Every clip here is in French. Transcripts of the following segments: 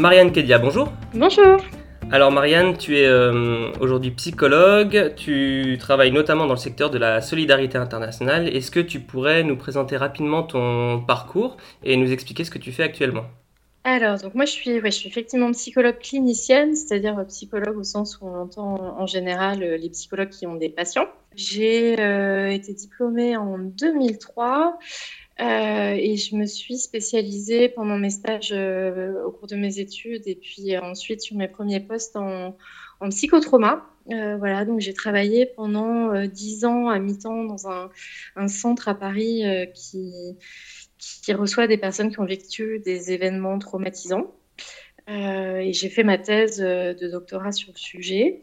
Marianne Kedia, bonjour. Bonjour. Alors Marianne, tu es euh, aujourd'hui psychologue, tu travailles notamment dans le secteur de la solidarité internationale. Est-ce que tu pourrais nous présenter rapidement ton parcours et nous expliquer ce que tu fais actuellement? Alors, donc moi, je suis, je suis effectivement psychologue clinicienne, c'est-à-dire psychologue au sens où on entend en général euh, les psychologues qui ont des patients. J'ai euh, été diplômée en 2003 euh, et je me suis spécialisée pendant mes stages euh, au cours de mes études et puis ensuite sur mes premiers postes en, en psychotrauma. Euh, voilà, donc j'ai travaillé pendant dix ans à mi-temps dans un, un, centre à Paris qui, qui reçoit des personnes qui ont vécu des événements traumatisants. et j'ai fait ma thèse de doctorat sur le sujet.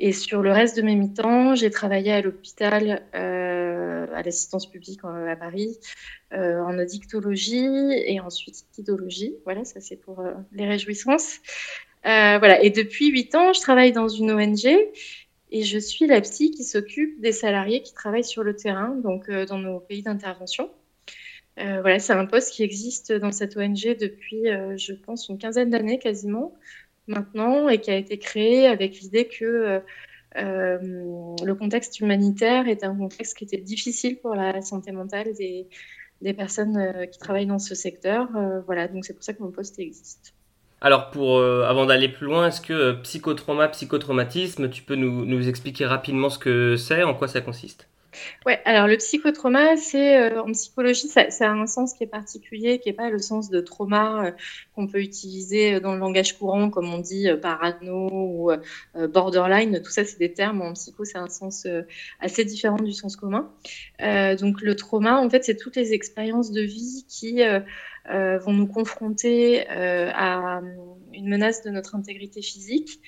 Et sur le reste de mes mi-temps, j'ai travaillé à l'hôpital, euh, à l'assistance publique à Paris, euh, en addictologie et ensuite idologie. Voilà, ça c'est pour euh, les réjouissances. Voilà. Et depuis huit ans, je travaille dans une ONG et je suis la psy qui s'occupe des salariés qui travaillent sur le terrain, donc dans nos pays d'intervention. voilà, c'est un poste qui existe dans cette ONG depuis, je pense, une quinzaine d'années quasiment maintenant et qui a été créé avec l'idée que euh, euh, le contexte humanitaire est un contexte qui était difficile pour la santé mentale des, personnes euh, qui travaillent dans ce secteur. Voilà, donc c'est pour ça que mon poste existe. Alors, pour, avant d'aller plus loin, est-ce que psychotrauma, psychotraumatisme, tu peux nous, nous expliquer rapidement ce que c'est, en quoi ça consiste? Ouais, alors le psychotrauma, c'est euh, en psychologie, ça, a un sens qui est particulier, qui n'est pas le sens de trauma euh, qu'on peut utiliser dans le langage courant, comme on dit euh, parano ou euh, borderline. Tout ça, c'est des termes en psycho, c'est un sens euh, assez différent du sens commun. Euh, donc le trauma, en fait, c'est toutes les expériences de vie qui vont nous confronter à une menace de notre intégrité physique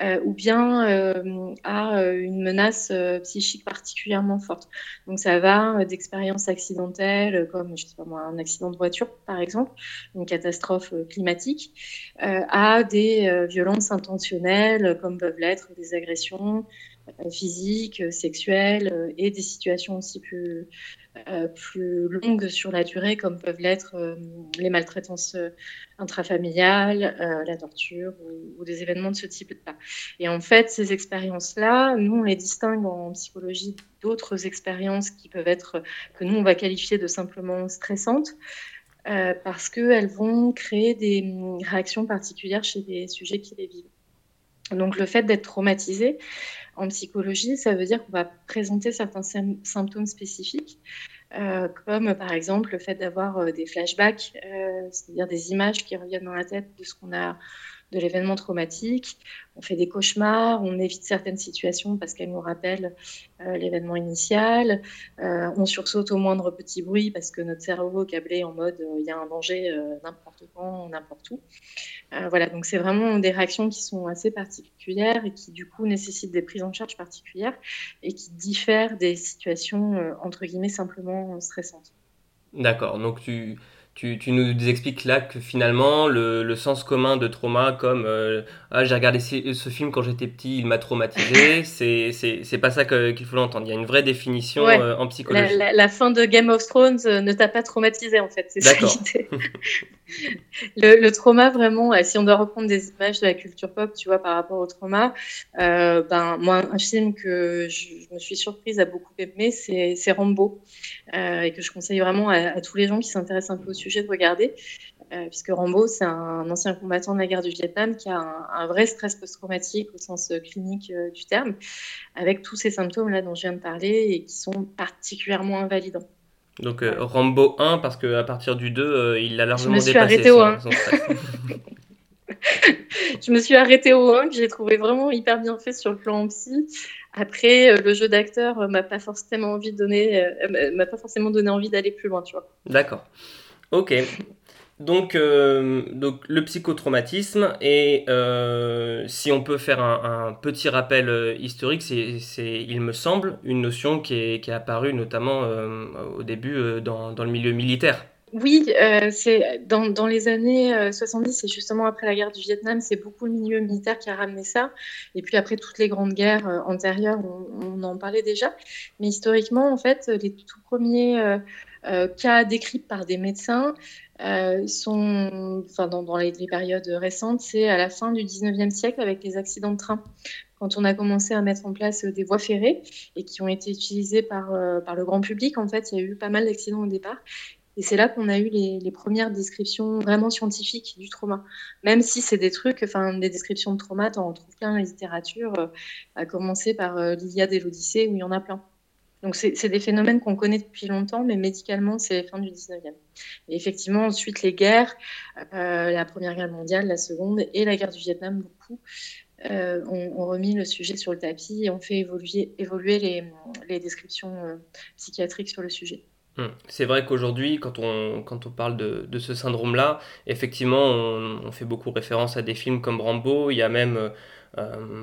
euh, ou bien euh, à euh, une menace euh, psychique particulièrement forte. Donc ça va euh, d'expériences accidentelles comme je sais pas moi, un accident de voiture par exemple, une catastrophe climatique, à des violences intentionnelles comme peuvent l'être des agressions physiques, sexuelles et des situations aussi plus euh, plus longues sur la durée, comme peuvent l'être euh, les maltraitances euh, intrafamiliales, euh, la torture ou, des événements de ce type-là. Et en fait, ces expériences-là, nous, on les distingue en psychologie d'autres expériences qui peuvent être, que nous, on va qualifier de simplement stressantes. Euh, parce qu'elles vont créer des réactions particulières chez des sujets qui les vivent. Donc le fait d'être traumatisé en psychologie, ça veut dire qu'on va présenter certains symptômes spécifiques, euh, comme par exemple le fait d'avoir euh, des flashbacks, euh, c'est-à-dire des images qui reviennent dans la tête de ce qu'on a de l'événement traumatique, on fait des cauchemars, on évite certaines situations parce qu'elles nous rappellent euh, l'événement initial, euh, on sursaute au moindre petit bruit parce que notre cerveau est câblé en mode il y a un danger n'importe quand, n'importe où. Euh, voilà, donc c'est vraiment des réactions qui sont assez particulières et qui du coup nécessitent des prises en charge particulières et qui diffèrent des situations euh, entre guillemets simplement stressantes. D'accord, donc tu, tu, tu, nous expliques là que finalement le, le sens commun de trauma comme euh, ah, j'ai regardé ce, ce, film quand j'étais petit, il m'a traumatisé, c'est pas ça qu'il faut l'entendre. Il y a une vraie définition ouais. euh, en psychologie. La, la, la, fin de Game of Thrones euh, ne t'a pas traumatisé en fait, c'est ça le, le, trauma vraiment, si on doit reprendre des images de la culture pop, tu vois, par rapport au trauma, ben moi un film que je, je, me suis surprise à beaucoup aimer, c'est Rambo et que je conseille vraiment à, à tous les gens qui s'intéressent un peu au sujet sujet de regarder, euh, puisque Rambo, c'est un ancien combattant de la guerre du Vietnam qui a un, un vrai stress post-traumatique au sens euh, clinique euh, du terme, avec tous ces symptômes-là dont je viens de parler et qui sont particulièrement invalidants. Donc euh, Rambo 1, parce qu'à partir du 2, euh, il a largement dépassé je me suis arrêtée au 1. je me suis arrêtée au 1, que j'ai trouvé vraiment hyper bien fait sur le plan psy. Après, le jeu d'acteur m'a pas forcément envie de donner, m'a pas forcément donné envie d'aller plus loin, tu vois. D'accord. Ok. Donc, euh, donc le psychotraumatisme, et euh, si on peut faire un, petit rappel euh, historique, c'est, il me semble, une notion qui est, qui est apparue notamment au début dans, dans, le milieu militaire. Oui, c'est dans, dans, les années 70, c'est justement après la guerre du Vietnam, c'est beaucoup le milieu militaire qui a ramené ça. Et puis après toutes les grandes guerres antérieures, on, en parlait déjà. Mais historiquement, en fait, les tout premiers cas décrits par des médecins, euh, sont, enfin, dans, les, périodes récentes, c'est à la fin du 19e siècle avec les accidents de train, quand on a commencé à mettre en place des voies ferrées et qui ont été utilisées par, euh, par le grand public. En fait, il y a eu pas mal d'accidents au départ. Et c'est là qu'on a eu les, premières descriptions vraiment scientifiques du trauma. Même si c'est des trucs, enfin, des descriptions de trauma, on en trouve plein dans la littérature, euh, à commencer par l'Iliade et l'Odyssée, où il y en a plein. Donc, c'est des phénomènes qu'on connaît depuis longtemps, mais médicalement, c'est fin du 19e. Et effectivement, ensuite, les guerres, euh, la Première Guerre mondiale, la Seconde et la guerre du Vietnam, beaucoup, euh, ont, remis le sujet sur le tapis et ont fait évoluer, évoluer les, descriptions euh, psychiatriques sur le sujet. Hum. C'est vrai qu'aujourd'hui, quand on, quand on parle de, ce syndrome-là, effectivement, on, on, fait beaucoup référence à des films comme Rambo. Il y a même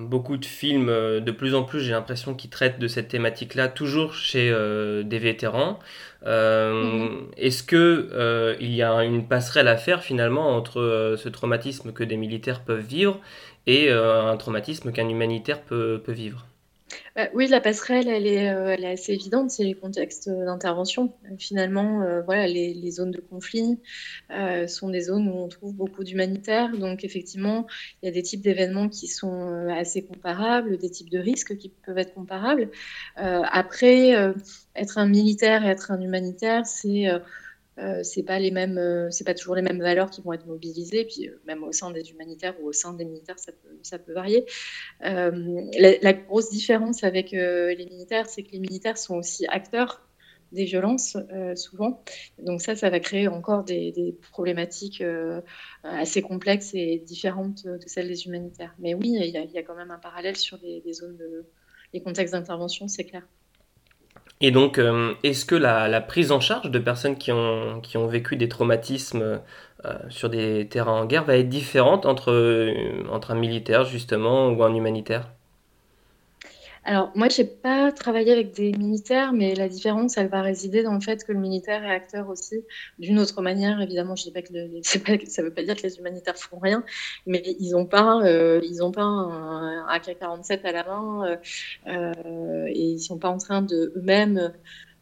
beaucoup de films, euh, de plus en plus, j'ai l'impression qu'ils traitent de cette thématique-là, toujours chez euh, des vétérans. Mhm. Est-ce que il y a une passerelle à faire finalement entre ce traumatisme que des militaires peuvent vivre et un traumatisme qu'un humanitaire peut vivre? Bah, oui, la passerelle, elle est, euh, elle est assez évidente, c'est les contextes d'intervention. Finalement, euh, voilà, les, zones de conflit euh, sont des zones où on trouve beaucoup d'humanitaires. Donc, effectivement, il y a des types d'événements qui sont assez comparables, des types de risques qui peuvent être comparables. après, être un militaire et être un humanitaire, c'est euh, c'est pas les mêmes, euh, c'est pas toujours les mêmes valeurs qui vont être mobilisées. Puis euh, même au sein des humanitaires ou au sein des militaires, ça peut, varier. La, grosse différence avec les militaires, c'est que les militaires sont aussi acteurs des violences souvent. Donc ça, ça va créer encore des, problématiques assez complexes et différentes de celles des humanitaires. Mais oui, il y, a, quand même un parallèle sur les, zones les contextes d'intervention, c'est clair. Et donc, euh, est-ce que la, prise en charge de personnes qui ont, qui ont vécu des traumatismes euh, sur des terrains en guerre va être différente entre, euh, entre un militaire, justement, ou un humanitaire? Alors, moi, je n'ai pas travaillé avec des militaires, mais la différence, elle va résider dans le fait que le militaire est acteur aussi d'une autre manière. Évidemment, je dis pas que, ça ne veut pas dire que les humanitaires font rien, mais ils n'ont pas, euh, ils ont pas un, AK-47 à la main euh, euh, et ils ne sont pas en train de eux-mêmes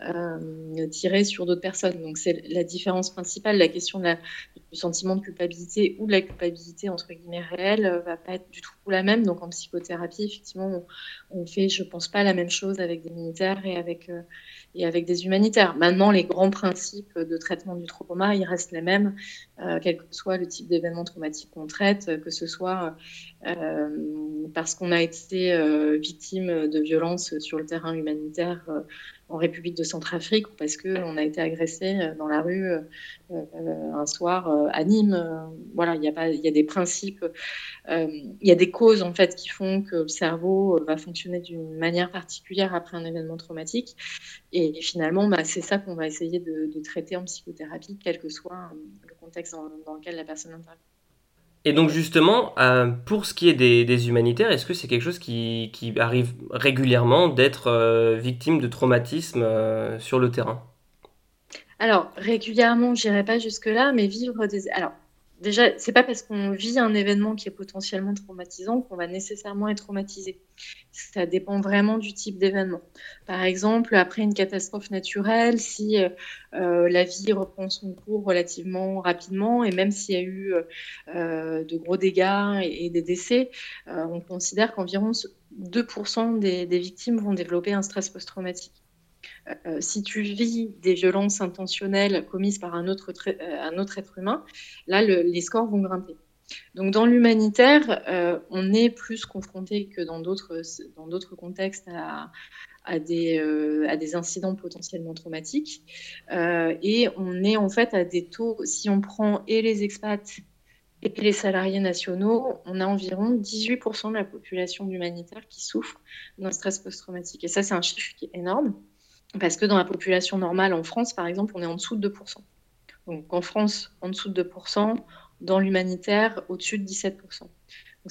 euh, tirer sur d'autres personnes. Donc c'est la différence principale. La question du sentiment de culpabilité ou de la culpabilité entre guillemets réelle euh, va pas être du tout la même. Donc en psychothérapie, effectivement, on, fait, je pense pas la même chose avec des militaires et avec euh, et avec des humanitaires. Maintenant, les grands principes de traitement du trauma, ils restent les mêmes, euh, quel que soit le type d'événement traumatique qu'on traite, que ce soit euh, parce qu'on a été euh, victime de violences sur le terrain humanitaire en République de Centrafrique ou parce qu'on a été agressé dans la rue un soir à Nîmes. voilà, il y, a y a des principes, il y a des causes en fait qui font que le cerveau va fonctionner d'une manière particulière après un événement traumatique. Finalement, bah, c'est ça qu'on va essayer de, traiter en psychothérapie, quel que soit le contexte dans, lequel la personne intervient. Et donc justement, euh, pour ce qui est des, humanitaires, est-ce que c'est quelque chose qui, arrive régulièrement d'être euh, victime de traumatisme euh, sur le terrain? Alors, régulièrement, je n'irai pas jusque-là, mais vivre des... Alors, déjà, c'est pas parce qu'on vit un événement qui est potentiellement traumatisant qu'on va nécessairement être traumatisé. Ça dépend vraiment du type d'événement. Par exemple, après une catastrophe naturelle, si euh, euh, la vie reprend son cours relativement rapidement et même s'il y a eu euh, de gros dégâts et, des décès, on considère qu'environ 2% des, des victimes vont développer un stress post-traumatique. Euh, si tu vis des violences intentionnelles commises par un autre, euh, un autre être humain, là, les scores vont grimper. Donc, dans l'humanitaire, euh, on est plus confronté que dans d'autres, contextes à, à, des, à des incidents potentiellement traumatiques. et on est en fait à des taux, si on prend et les expats et les salariés nationaux, on a environ 18% de la population humanitaire qui souffre d'un stress post-traumatique. Et ça, c'est un chiffre qui est énorme. Parce que dans la population normale en France, par exemple, on est en dessous de 2%. Donc en France, en dessous de 2%, dans l'humanitaire, au-dessus de 17%. Donc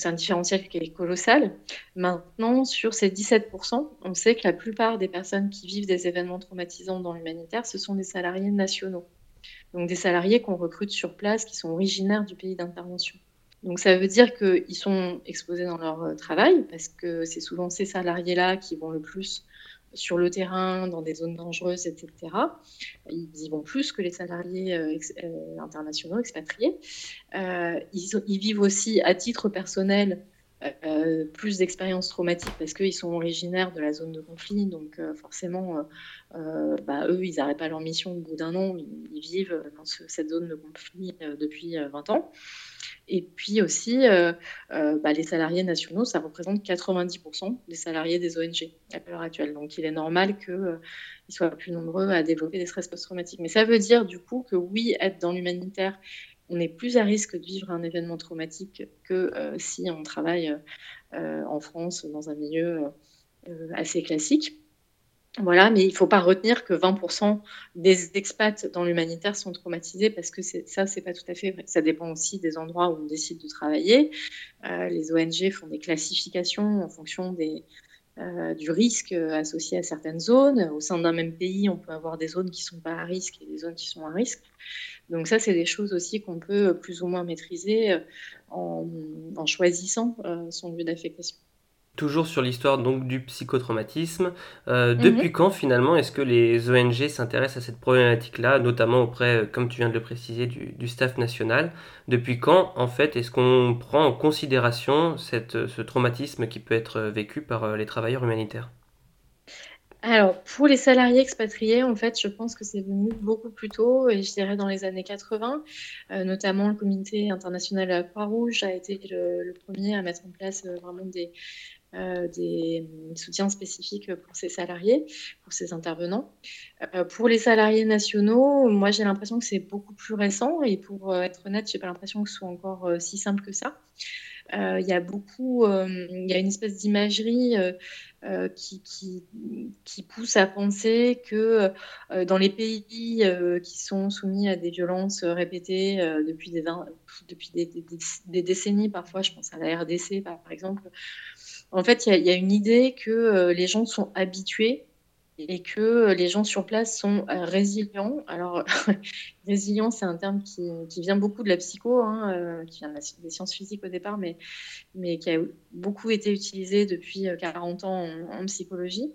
c'est un différentiel qui est colossal. Maintenant, sur ces 17%, on sait que la plupart des personnes qui vivent des événements traumatisants dans l'humanitaire, ce sont des salariés nationaux. Donc des salariés qu'on recrute sur place, qui sont originaires du pays d'intervention. Donc ça veut dire qu'ils sont exposés dans leur euh, travail, parce que c'est souvent ces salariés-là qui vont le plus sur le terrain, dans des zones dangereuses, etc. Ils y vont plus que les salariés euh, euh, internationaux, expatriés. ils, vivent aussi à titre personnel plus d'expériences traumatiques parce qu'ils sont originaires de la zone de conflit. Donc forcément, bah, eux, ils n'arrêtent pas leur mission au bout d'un an. Ils, vivent dans cette zone de conflit depuis 20 ans. Et puis aussi, euh, euh, bah, les salariés nationaux, ça représente 90% des salariés des ONG à l'heure actuelle. Donc il est normal qu'ils euh, soient plus nombreux à développer des stress post-traumatiques. Mais ça veut dire du coup que oui, être dans l'humanitaire, on est plus à risque de vivre un événement traumatique que si on travaille en France dans un milieu assez classique. Voilà, mais il ne faut pas retenir que 20% des expats dans l'humanitaire sont traumatisés parce que ça, c'est pas tout à fait vrai. Ça dépend aussi des endroits où on décide de travailler. Euh, les ONG font des classifications en fonction euh, du risque associé à certaines zones. Au sein d'un même pays, on peut avoir des zones qui ne sont pas à risque et des zones qui sont à risque. Donc ça, c'est des choses aussi qu'on peut plus ou moins maîtriser en, choisissant euh, son lieu d'affectation. Toujours sur l'histoire donc du psychotraumatisme, euh, mhm. depuis quand finalement est-ce que les ONG s'intéressent à cette problématique-là, notamment auprès, euh, comme tu viens de le préciser, du, staff national? Depuis quand en fait est-ce qu'on prend en considération cette, ce traumatisme qui peut être vécu par euh, les travailleurs humanitaires? Alors, pour les salariés expatriés, en fait, je pense que c'est venu beaucoup plus tôt, et je dirais dans les années 80. notamment, le comité international à Croix-Rouge a été le, le, premier à mettre en place vraiment des, euh, des soutiens spécifiques pour ces salariés, pour ces intervenants. Euh, pour les salariés nationaux, moi j'ai l'impression que c'est beaucoup plus récent et pour euh, être honnête, j'ai pas l'impression que ce soit encore si simple que ça. Il y a beaucoup, il y a une espèce d'imagerie qui, qui, pousse à penser que dans les pays qui sont soumis à des violences répétées depuis, des, depuis des, décennies, parfois, je pense à la RDC par exemple, en fait, il y, a une idée que euh, les gens sont habitués et que euh, les gens sur place sont euh, résilients. Alors, résilient, c'est un terme qui, vient beaucoup de la psycho, hein, qui vient des sciences physiques au départ, mais, mais qui a beaucoup été utilisé depuis 40 ans en, en psychologie.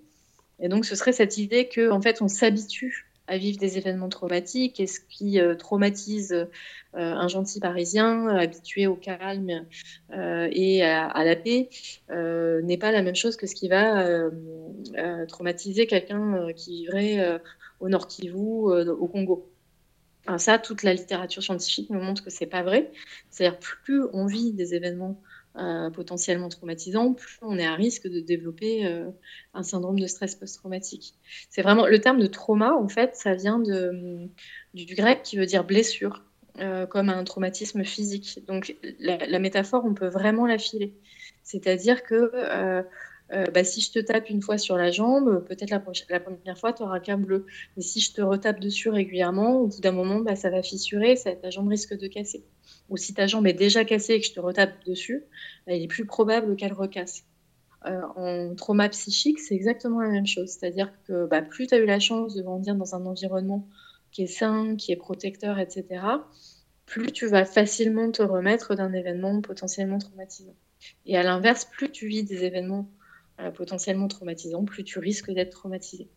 Et donc, ce serait cette idée qu'en en fait, on s'habitue à vivre des événements traumatiques et ce qui euh, traumatise euh, un gentil Parisien euh, habitué au calme et à, la paix n'est pas la même chose que ce qui va traumatiser quelqu'un qui vivrait au Nord Kivu, au Congo. ça, toute la littérature scientifique nous montre que c'est pas vrai. C'est-à-dire plus on vit des événements euh, potentiellement traumatisant, plus on est à risque de développer euh, un syndrome de stress post-traumatique. C'est vraiment le terme de trauma, en fait, ça vient du, grec qui veut dire blessure, euh, comme un traumatisme physique. Donc la, métaphore, on peut vraiment la filer. C'est-à-dire que bah, si je te tape une fois sur la jambe, peut-être la, première fois, tu auras qu'un bleu. Mais si je te retape dessus régulièrement, au bout d'un moment, bah, ça va fissurer, ta jambe risque de casser ou si ta jambe est déjà cassée et que je te retape dessus, bah, il est plus probable qu'elle recasse. Euh, en trauma psychique, c'est exactement la même chose. C'est-à-dire que bah, plus tu as eu la chance de grandir dans un environnement qui est sain, qui est protecteur, etc., plus tu vas facilement te remettre d'un événement potentiellement traumatisant. Et à l'inverse, plus tu vis des événements euh, potentiellement traumatisants, plus tu risques d'être traumatisé.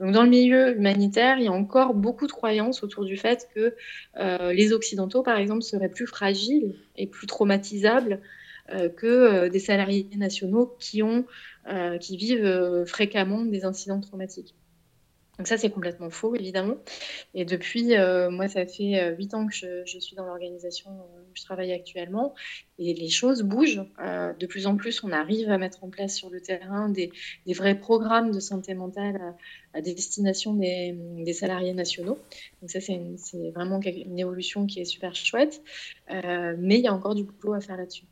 Donc, dans le milieu humanitaire, il y a encore beaucoup de croyances autour du fait que euh, les Occidentaux, par exemple, seraient plus fragiles et plus traumatisables euh, que euh, des salariés nationaux qui, qui vivent fréquemment des incidents traumatiques. Donc ça, c'est complètement faux, évidemment. Et depuis, euh, moi, ça fait euh, huit ans que je, suis dans l'organisation où je travaille actuellement. Et les choses bougent. Euh, de plus en plus, on arrive à mettre en place sur le terrain des, vrais programmes de santé mentale à, destination des, salariés nationaux. Donc ça, c'est vraiment une évolution qui est super chouette. mais il y a encore du boulot à faire là-dessus.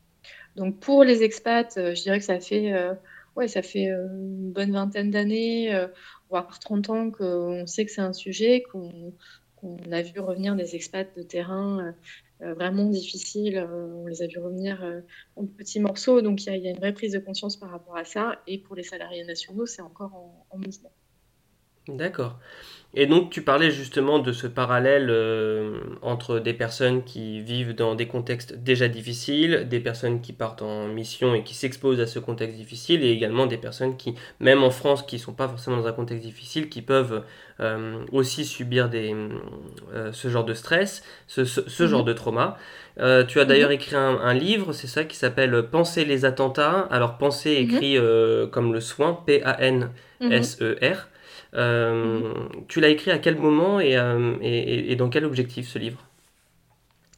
Donc pour les expats, je dirais que ça fait... Ouais, ça fait une bonne vingtaine d'années voire 30 ans qu'on sait que c'est un sujet, qu'on on a vu revenir des expats de terrain vraiment difficiles. on les a vu revenir en petits morceaux. Donc il y, a une vraie prise de conscience par rapport à ça. Et pour les salariés nationaux, c'est encore en mouvement. D'accord. Et donc tu parlais justement de ce parallèle euh, entre des personnes qui vivent dans des contextes déjà difficiles, des personnes qui partent en mission et qui s'exposent à ce contexte difficile, et également des personnes qui, même en France, qui ne sont pas forcément dans un contexte difficile, qui peuvent euh, aussi subir des, euh, ce genre de stress, ce, ce, genre mhm. de trauma. tu as d'ailleurs mhm. écrit un, livre, c'est ça, qui s'appelle Penser les attentats. Alors penser mhm. écrit comme le soin, P-A-N-S-E-R. Euh, tu l'as écrit à quel moment euh, et, et, dans quel objectif ce livre?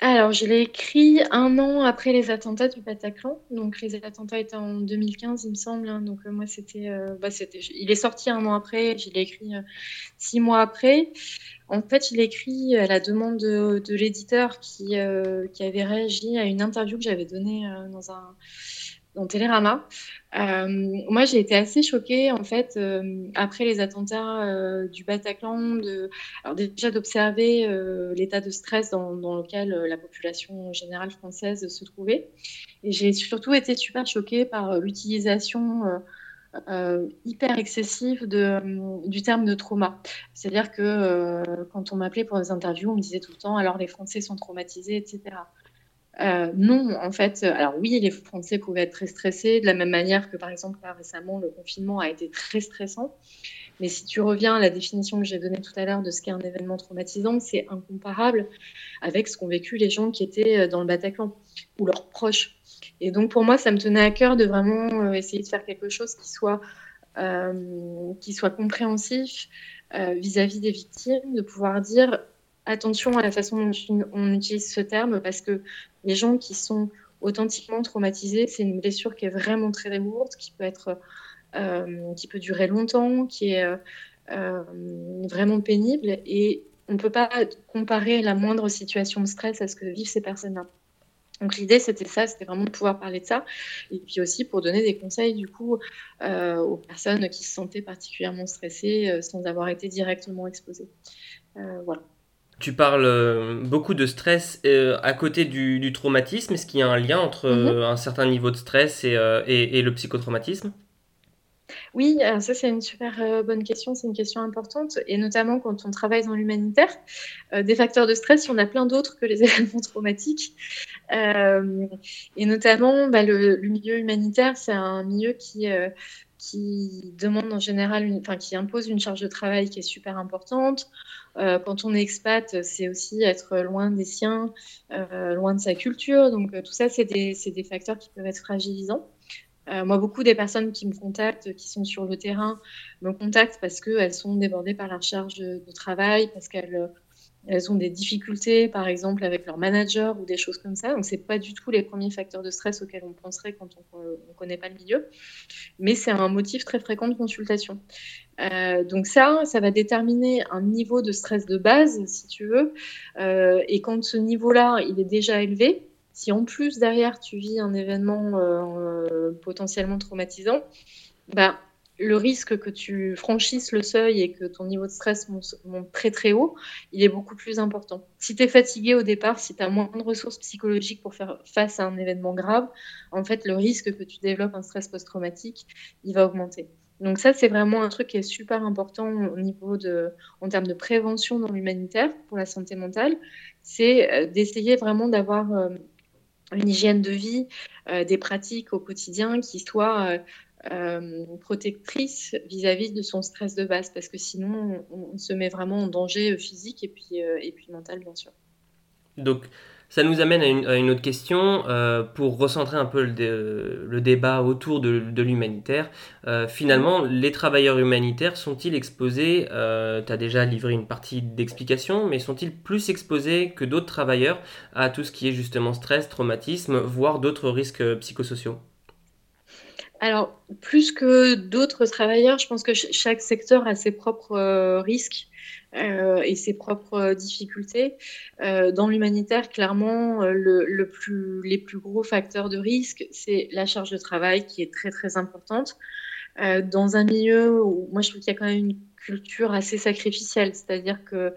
Alors, je l'ai écrit un an après les attentats du Bataclan. Donc, les attentats étaient en 2015, il me semble. Hein. Donc, euh, moi, c'était, bah. Il est sorti un an après. Je l'ai écrit six mois après. En fait, je l'ai écrit à la demande de, l'éditeur qui avait réagi à une interview que j'avais donnée dans un dans Télérama. Euh, moi, j'ai été assez choquée, en fait, euh, après les attentats euh, du Bataclan, de, alors déjà d'observer l'état de stress dans, lequel la population générale française se trouvait. Et j'ai surtout été super choquée par l'utilisation hyper excessive de, du terme de trauma. C'est-à-dire que quand on m'appelait pour des interviews, on me disait tout le temps, alors les Français sont traumatisés, etc. Euh, non, en fait, euh, alors oui, les Français pouvaient être très stressés, de la même manière que par exemple récemment, le confinement a été très stressant. Mais si tu reviens à la définition que j'ai donnée tout à l'heure de ce qu'est un événement traumatisant, c'est incomparable avec ce qu'ont vécu les gens qui étaient euh, dans le Bataclan ou leurs proches. Et donc pour moi, ça me tenait à cœur de vraiment essayer de faire quelque chose qui soit, qui soit compréhensif vis-à-vis -vis des victimes, de pouvoir dire attention à la façon dont on utilise ce terme parce que les gens qui sont authentiquement traumatisés, c'est une blessure qui est vraiment très lourde, qui peut être, euh, qui peut durer longtemps, qui est euh, vraiment pénible, et on ne peut pas comparer la moindre situation de stress à ce que vivent ces personnes-là. Donc l'idée c'était ça, c'était vraiment de pouvoir parler de ça, et puis aussi pour donner des conseils du coup euh, aux personnes qui se sentaient particulièrement stressées sans avoir été directement exposées. voilà. Tu parles euh, beaucoup de stress euh, à côté du, traumatisme. Est-ce qu'il y a un lien entre mhm. euh, un certain niveau de stress et, et, le psychotraumatisme? Oui, ça c'est une super bonne question, c'est une question importante, et notamment quand on travaille dans l'humanitaire, des facteurs de stress, il y en a plein d'autres que les événements traumatiques. et notamment, bah, le, milieu humanitaire, c'est un milieu qui, qui demande en général, enfin qui impose une charge de travail qui est super importante. Euh, quand on est expat, c'est aussi être loin des siens, euh, loin de sa culture. Donc euh, tout ça, c'est des, facteurs qui peuvent être fragilisants. moi, beaucoup des personnes qui me contactent, qui sont sur le terrain, me contactent parce qu'elles sont débordées par la charge de travail, parce qu'elles elles ont des difficultés, par exemple, avec leur manager ou des choses comme ça. Donc, ce n'est pas du tout les premiers facteurs de stress auxquels on penserait quand on ne connaît pas le milieu. Mais c'est un motif très fréquent de consultation. Euh, donc ça, ça va déterminer un niveau de stress de base, si tu veux. Euh, et quand ce niveau-là, il est déjà élevé, si en plus derrière tu vis un événement euh, potentiellement traumatisant, bah, le risque que tu franchisses le seuil et que ton niveau de stress monte, très très haut, il est beaucoup plus important. Si tu es fatigué au départ, si tu as moins de ressources psychologiques pour faire face à un événement grave, en fait, le risque que tu développes un stress post-traumatique, il va augmenter. Donc ça, c'est vraiment un truc qui est super important au niveau de, en termes de prévention dans l'humanitaire pour la santé mentale, c'est euh, d'essayer vraiment d'avoir euh, une hygiène de vie, euh, des pratiques au quotidien qui soient euh, protectrice vis-à-vis de son stress de base, parce que sinon, on, se met vraiment en danger physique et puis, et puis mental, bien sûr. Donc, ça nous amène à une, autre question, euh, pour recentrer un peu le, débat autour de, l'humanitaire. finalement, les travailleurs humanitaires sont-ils exposés, tu as déjà livré une partie d'explication, mais sont-ils plus exposés que d'autres travailleurs à tout ce qui est justement stress, traumatisme, voire d'autres risques psychosociaux? Alors, plus que d'autres travailleurs, je pense que chaque secteur a ses propres euh, risques euh, et ses propres difficultés. Euh, dans l'humanitaire, clairement, le, plus, les plus gros facteurs de risque, c'est la charge de travail qui est très très importante. dans un milieu où moi je trouve qu'il y a quand même une culture assez sacrificielle, c'est-à-dire que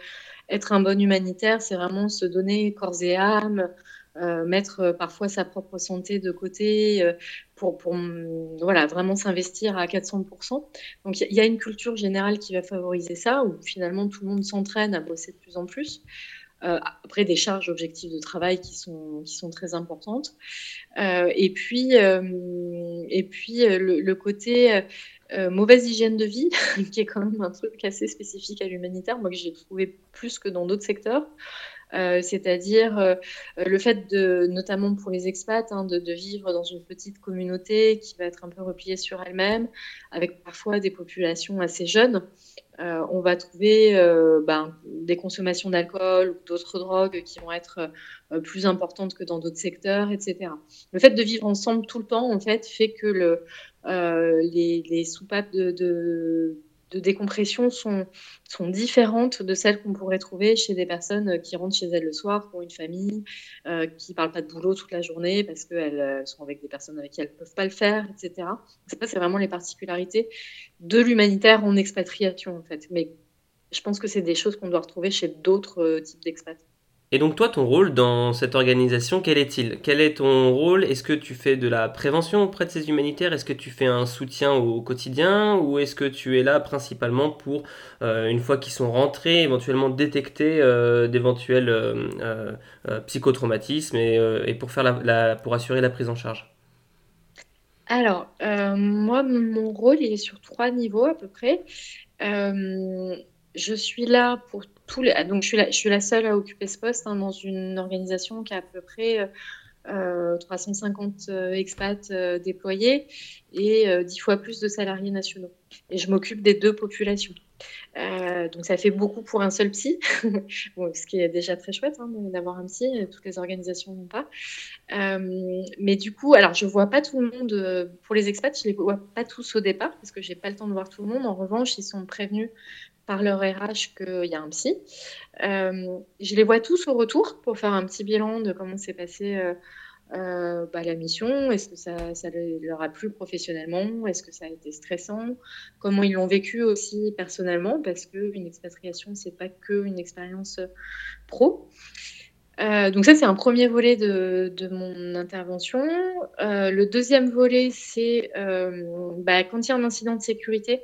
être un bon humanitaire, c'est vraiment se donner corps et âme, euh, mettre euh, parfois sa propre santé de côté euh, pour, mm, voilà, vraiment s'investir à 400%. Donc il y, a une culture générale qui va favoriser ça, où finalement tout le monde s'entraîne à bosser de plus en plus. après des charges objectives de travail qui sont, qui sont très importantes. et puis, et puis le côté mauvaise hygiène de vie, qui est quand même un truc assez spécifique à l'humanitaire, moi que j'ai trouvé plus que dans d'autres secteurs. Euh, c'est-à-dire euh, le fait de, notamment pour les expats, hein, de, vivre dans une petite communauté qui va être un peu repliée sur elle-même, avec parfois des populations assez jeunes. Euh, on va trouver ben, des consommations d'alcool ou d'autres drogues qui vont être plus importantes que dans d'autres secteurs, etc. Le fait de vivre ensemble tout le temps, en fait, fait que le, les, soupapes de décompression sont, sont différentes de celles qu'on pourrait trouver chez des personnes euh, qui rentrent chez elles le soir, qui ont une famille, euh, qui ne parlent pas de boulot toute la journée parce qu'elles euh, sont avec des personnes avec qui elles ne peuvent pas le faire, etc. Ça, c'est vraiment les particularités de l'humanitaire en expatriation, en fait. Mais je pense que c'est des choses qu'on doit retrouver chez d'autres types d'expats. Et donc toi, ton rôle dans cette organisation, quel est-il? Quel est ton rôle? Est-ce que tu fais de la prévention auprès de ces humanitaires? Est-ce que tu fais un soutien au quotidien? Ou est-ce que tu es là principalement pour, euh, une fois qu'ils sont rentrés, éventuellement détecter euh, d'éventuels euh, psychotraumatismes et, pour, faire la, pour assurer la prise en charge? Alors, moi, mon rôle, il est sur trois niveaux à peu près. je suis là pour ah, donc, je suis, la, je seule à occuper ce poste hein, dans une organisation qui a à peu près 350 euh, euh, expats euh, déployés et 10 fois plus de salariés nationaux. Et je m'occupe des deux populations. donc ça fait beaucoup pour un seul psy, ce qui est déjà très chouette hein, d'avoir un psy, toutes les organisations n'ont pas. mais du coup, alors je vois pas tout le monde, pour les expats, je les vois pas tous au départ parce que j'ai pas le temps de voir tout le monde. En revanche, ils sont prévenus par leur RH qu'il y a un psy. Euh, je les vois tous au retour pour faire un petit bilan de comment s'est passée euh, euh, bah, la mission. Est-ce que ça, leur a plu professionnellement? Est-ce que ça a été stressant? Comment ils l'ont vécu aussi personnellement? Parce qu'une expatriation, c'est pas que une expérience pro. donc ça, c'est un premier volet de, de mon intervention. le deuxième volet, c'est bah, quand il y a un incident de sécurité,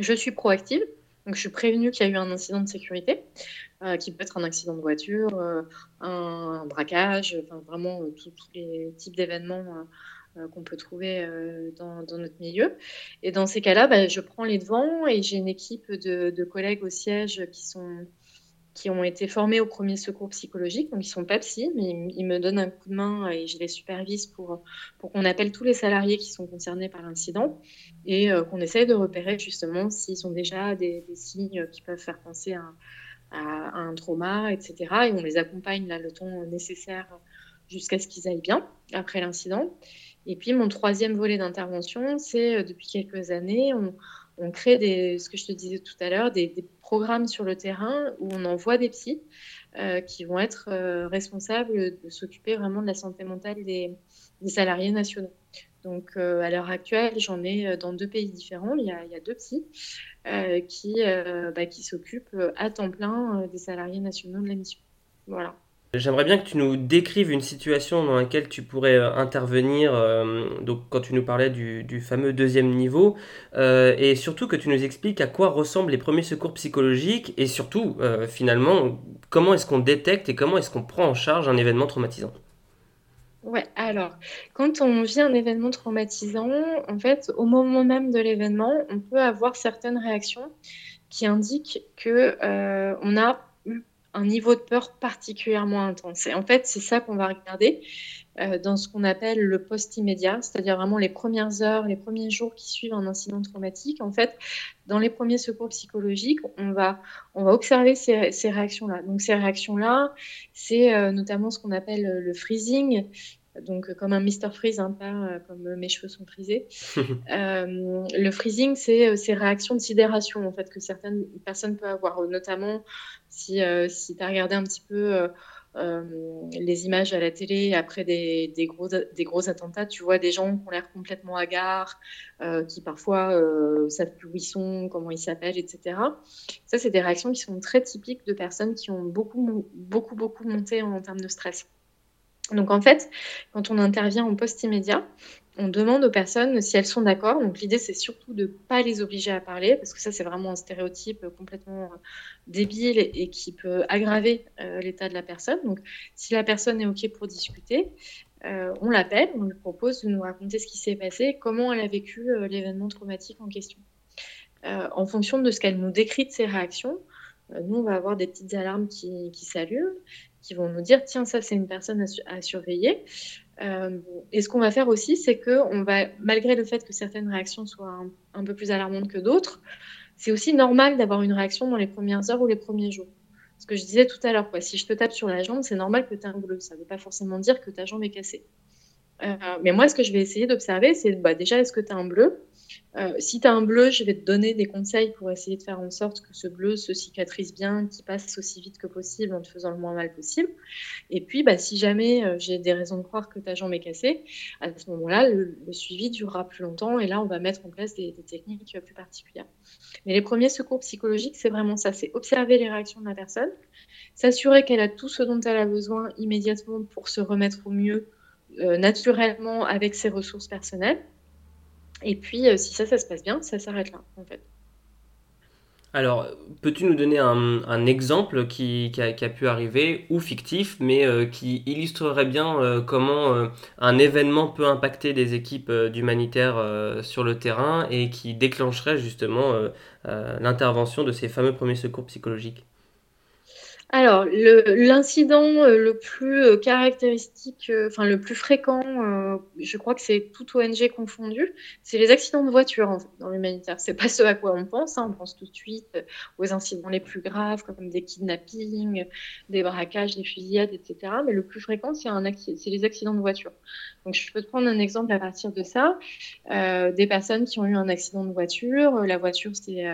je suis proactive. Donc, je suis prévenue qu'il y a eu un incident de sécurité, euh, qui peut être un accident de voiture, euh, un, braquage, vraiment euh, tous les types d'événements qu'on peut trouver dans, notre milieu. Et dans ces cas-là, bah, je prends les devants et j'ai une équipe de, collègues au siège qui sont qui ont été formés au premier secours psychologique, donc ils sont pas psy, mais ils, me donnent un coup de main et je les supervise pour, pour qu'on appelle tous les salariés qui sont concernés par l'incident et euh, qu'on essaye de repérer justement s'ils ont déjà des, signes qui peuvent faire penser à, à, un trauma, etc. Et on les accompagne là le temps nécessaire jusqu'à ce qu'ils aillent bien après l'incident. Et puis mon troisième volet d'intervention, c'est euh, depuis quelques années, on, on crée des, ce que je te disais tout à l'heure, des, programmes sur le terrain où on envoie des psys euh, qui vont être euh, responsables de s'occuper vraiment de la santé mentale des, salariés nationaux. Donc euh, à l'heure actuelle, j'en ai dans deux pays différents. Il y a, deux psys qui, bah, qui s'occupent à temps plein des salariés nationaux de la mission. Voilà. J'aimerais bien que tu nous décrives une situation dans laquelle tu pourrais euh, intervenir, euh, donc quand tu nous parlais du, fameux deuxième niveau, euh, et surtout que tu nous expliques à quoi ressemblent les premiers secours psychologiques, et surtout, finalement, comment est-ce qu'on détecte et comment est-ce qu'on prend en charge un événement traumatisant. Ouais, alors, quand on vit un événement traumatisant, en fait, au moment même de l'événement, on peut avoir certaines réactions qui indiquent que on a un niveau de peur particulièrement intense. Et en fait, c'est ça qu'on va regarder euh, dans ce qu'on appelle le post-immédiat, c'est-à-dire vraiment les premières heures, les premiers jours qui suivent un incident traumatique. En fait, dans les premiers secours psychologiques, on va, on va observer ces, réactions-là. Donc ces réactions-là, c'est euh, notamment ce qu'on appelle le freezing, donc comme un Mr Freeze, hein, pas euh, comme mes cheveux sont frisés. le freezing, c'est ces réactions de sidération en fait que certaines personnes peuvent avoir, notamment si, euh, si tu as regardé un petit peu euh, les images à la télé après des, gros, des gros attentats, tu vois des gens qui ont l'air complètement hagards, qui parfois savent plus où ils sont, comment ils s'appellent, etc. Ça, c'est des réactions qui sont très typiques de personnes qui ont beaucoup, beaucoup, beaucoup monté en termes de stress. Donc en fait, quand on intervient en post-immédiat, on demande aux personnes si elles sont d'accord. Donc l'idée, c'est surtout de ne pas les obliger à parler, parce que ça, c'est vraiment un stéréotype complètement euh, débile et, qui peut aggraver euh, l'état de la personne. Donc si la personne est OK pour discuter, euh, on l'appelle, on lui propose de nous raconter ce qui s'est passé, comment elle a vécu l'événement traumatique en question. en fonction de ce qu'elle nous décrit de ses réactions, nous, on va avoir des petites alarmes qui, s'allument, qui vont nous dire, tiens, ça, c'est une personne à surveiller. Euh, et ce qu'on va faire aussi, c'est que on va, malgré le fait que certaines réactions soient un, peu plus alarmantes que d'autres, c'est aussi normal d'avoir une réaction dans les premières heures ou les premiers jours. Ce que je disais tout à l'heure, si je te tape sur la jambe, c'est normal que tu aies un bleu. Ça ne veut pas forcément dire que ta jambe est cassée. Euh, mais moi, ce que je vais essayer d'observer, c'est bah, déjà, est-ce que tu as un bleu? Euh, si tu as un bleu, je vais te donner des conseils pour essayer de faire en sorte que ce bleu se cicatrise bien, qu'il passe aussi vite que possible en te faisant le moins mal possible. Et puis, bah, si jamais euh, j'ai des raisons de croire que ta jambe est cassée, à ce moment-là, le, suivi durera plus longtemps et là, on va mettre en place des, techniques plus particulières. Mais les premiers secours psychologiques, c'est vraiment ça, c'est observer les réactions de la personne, s'assurer qu'elle a tout ce dont elle a besoin immédiatement pour se remettre au mieux euh, naturellement avec ses ressources personnelles et puis, euh, si ça, ça se passe bien, ça s'arrête là, en fait. Alors, peux-tu nous donner un, exemple qui, a, pu arriver, ou fictif, mais euh, qui illustrerait bien euh, comment un événement peut impacter des équipes d'humanitaires sur le terrain et qui déclencherait justement l'intervention de ces fameux premiers secours psychologiques? Alors, l'incident euh, le, plus euh, caractéristique, euh, enfin le plus fréquent, je crois que c'est tout ONG confondu, c'est les accidents de voiture en fait, dans l'humanitaire. C'est pas ce à quoi on pense, hein. on pense tout de suite aux incidents les plus graves comme des kidnappings, des braquages, des fusillades, etc. Mais le plus fréquent, c'est les accidents de voiture. Donc, je peux te prendre un exemple à partir de ça. des personnes qui ont eu un accident de voiture, la voiture c'est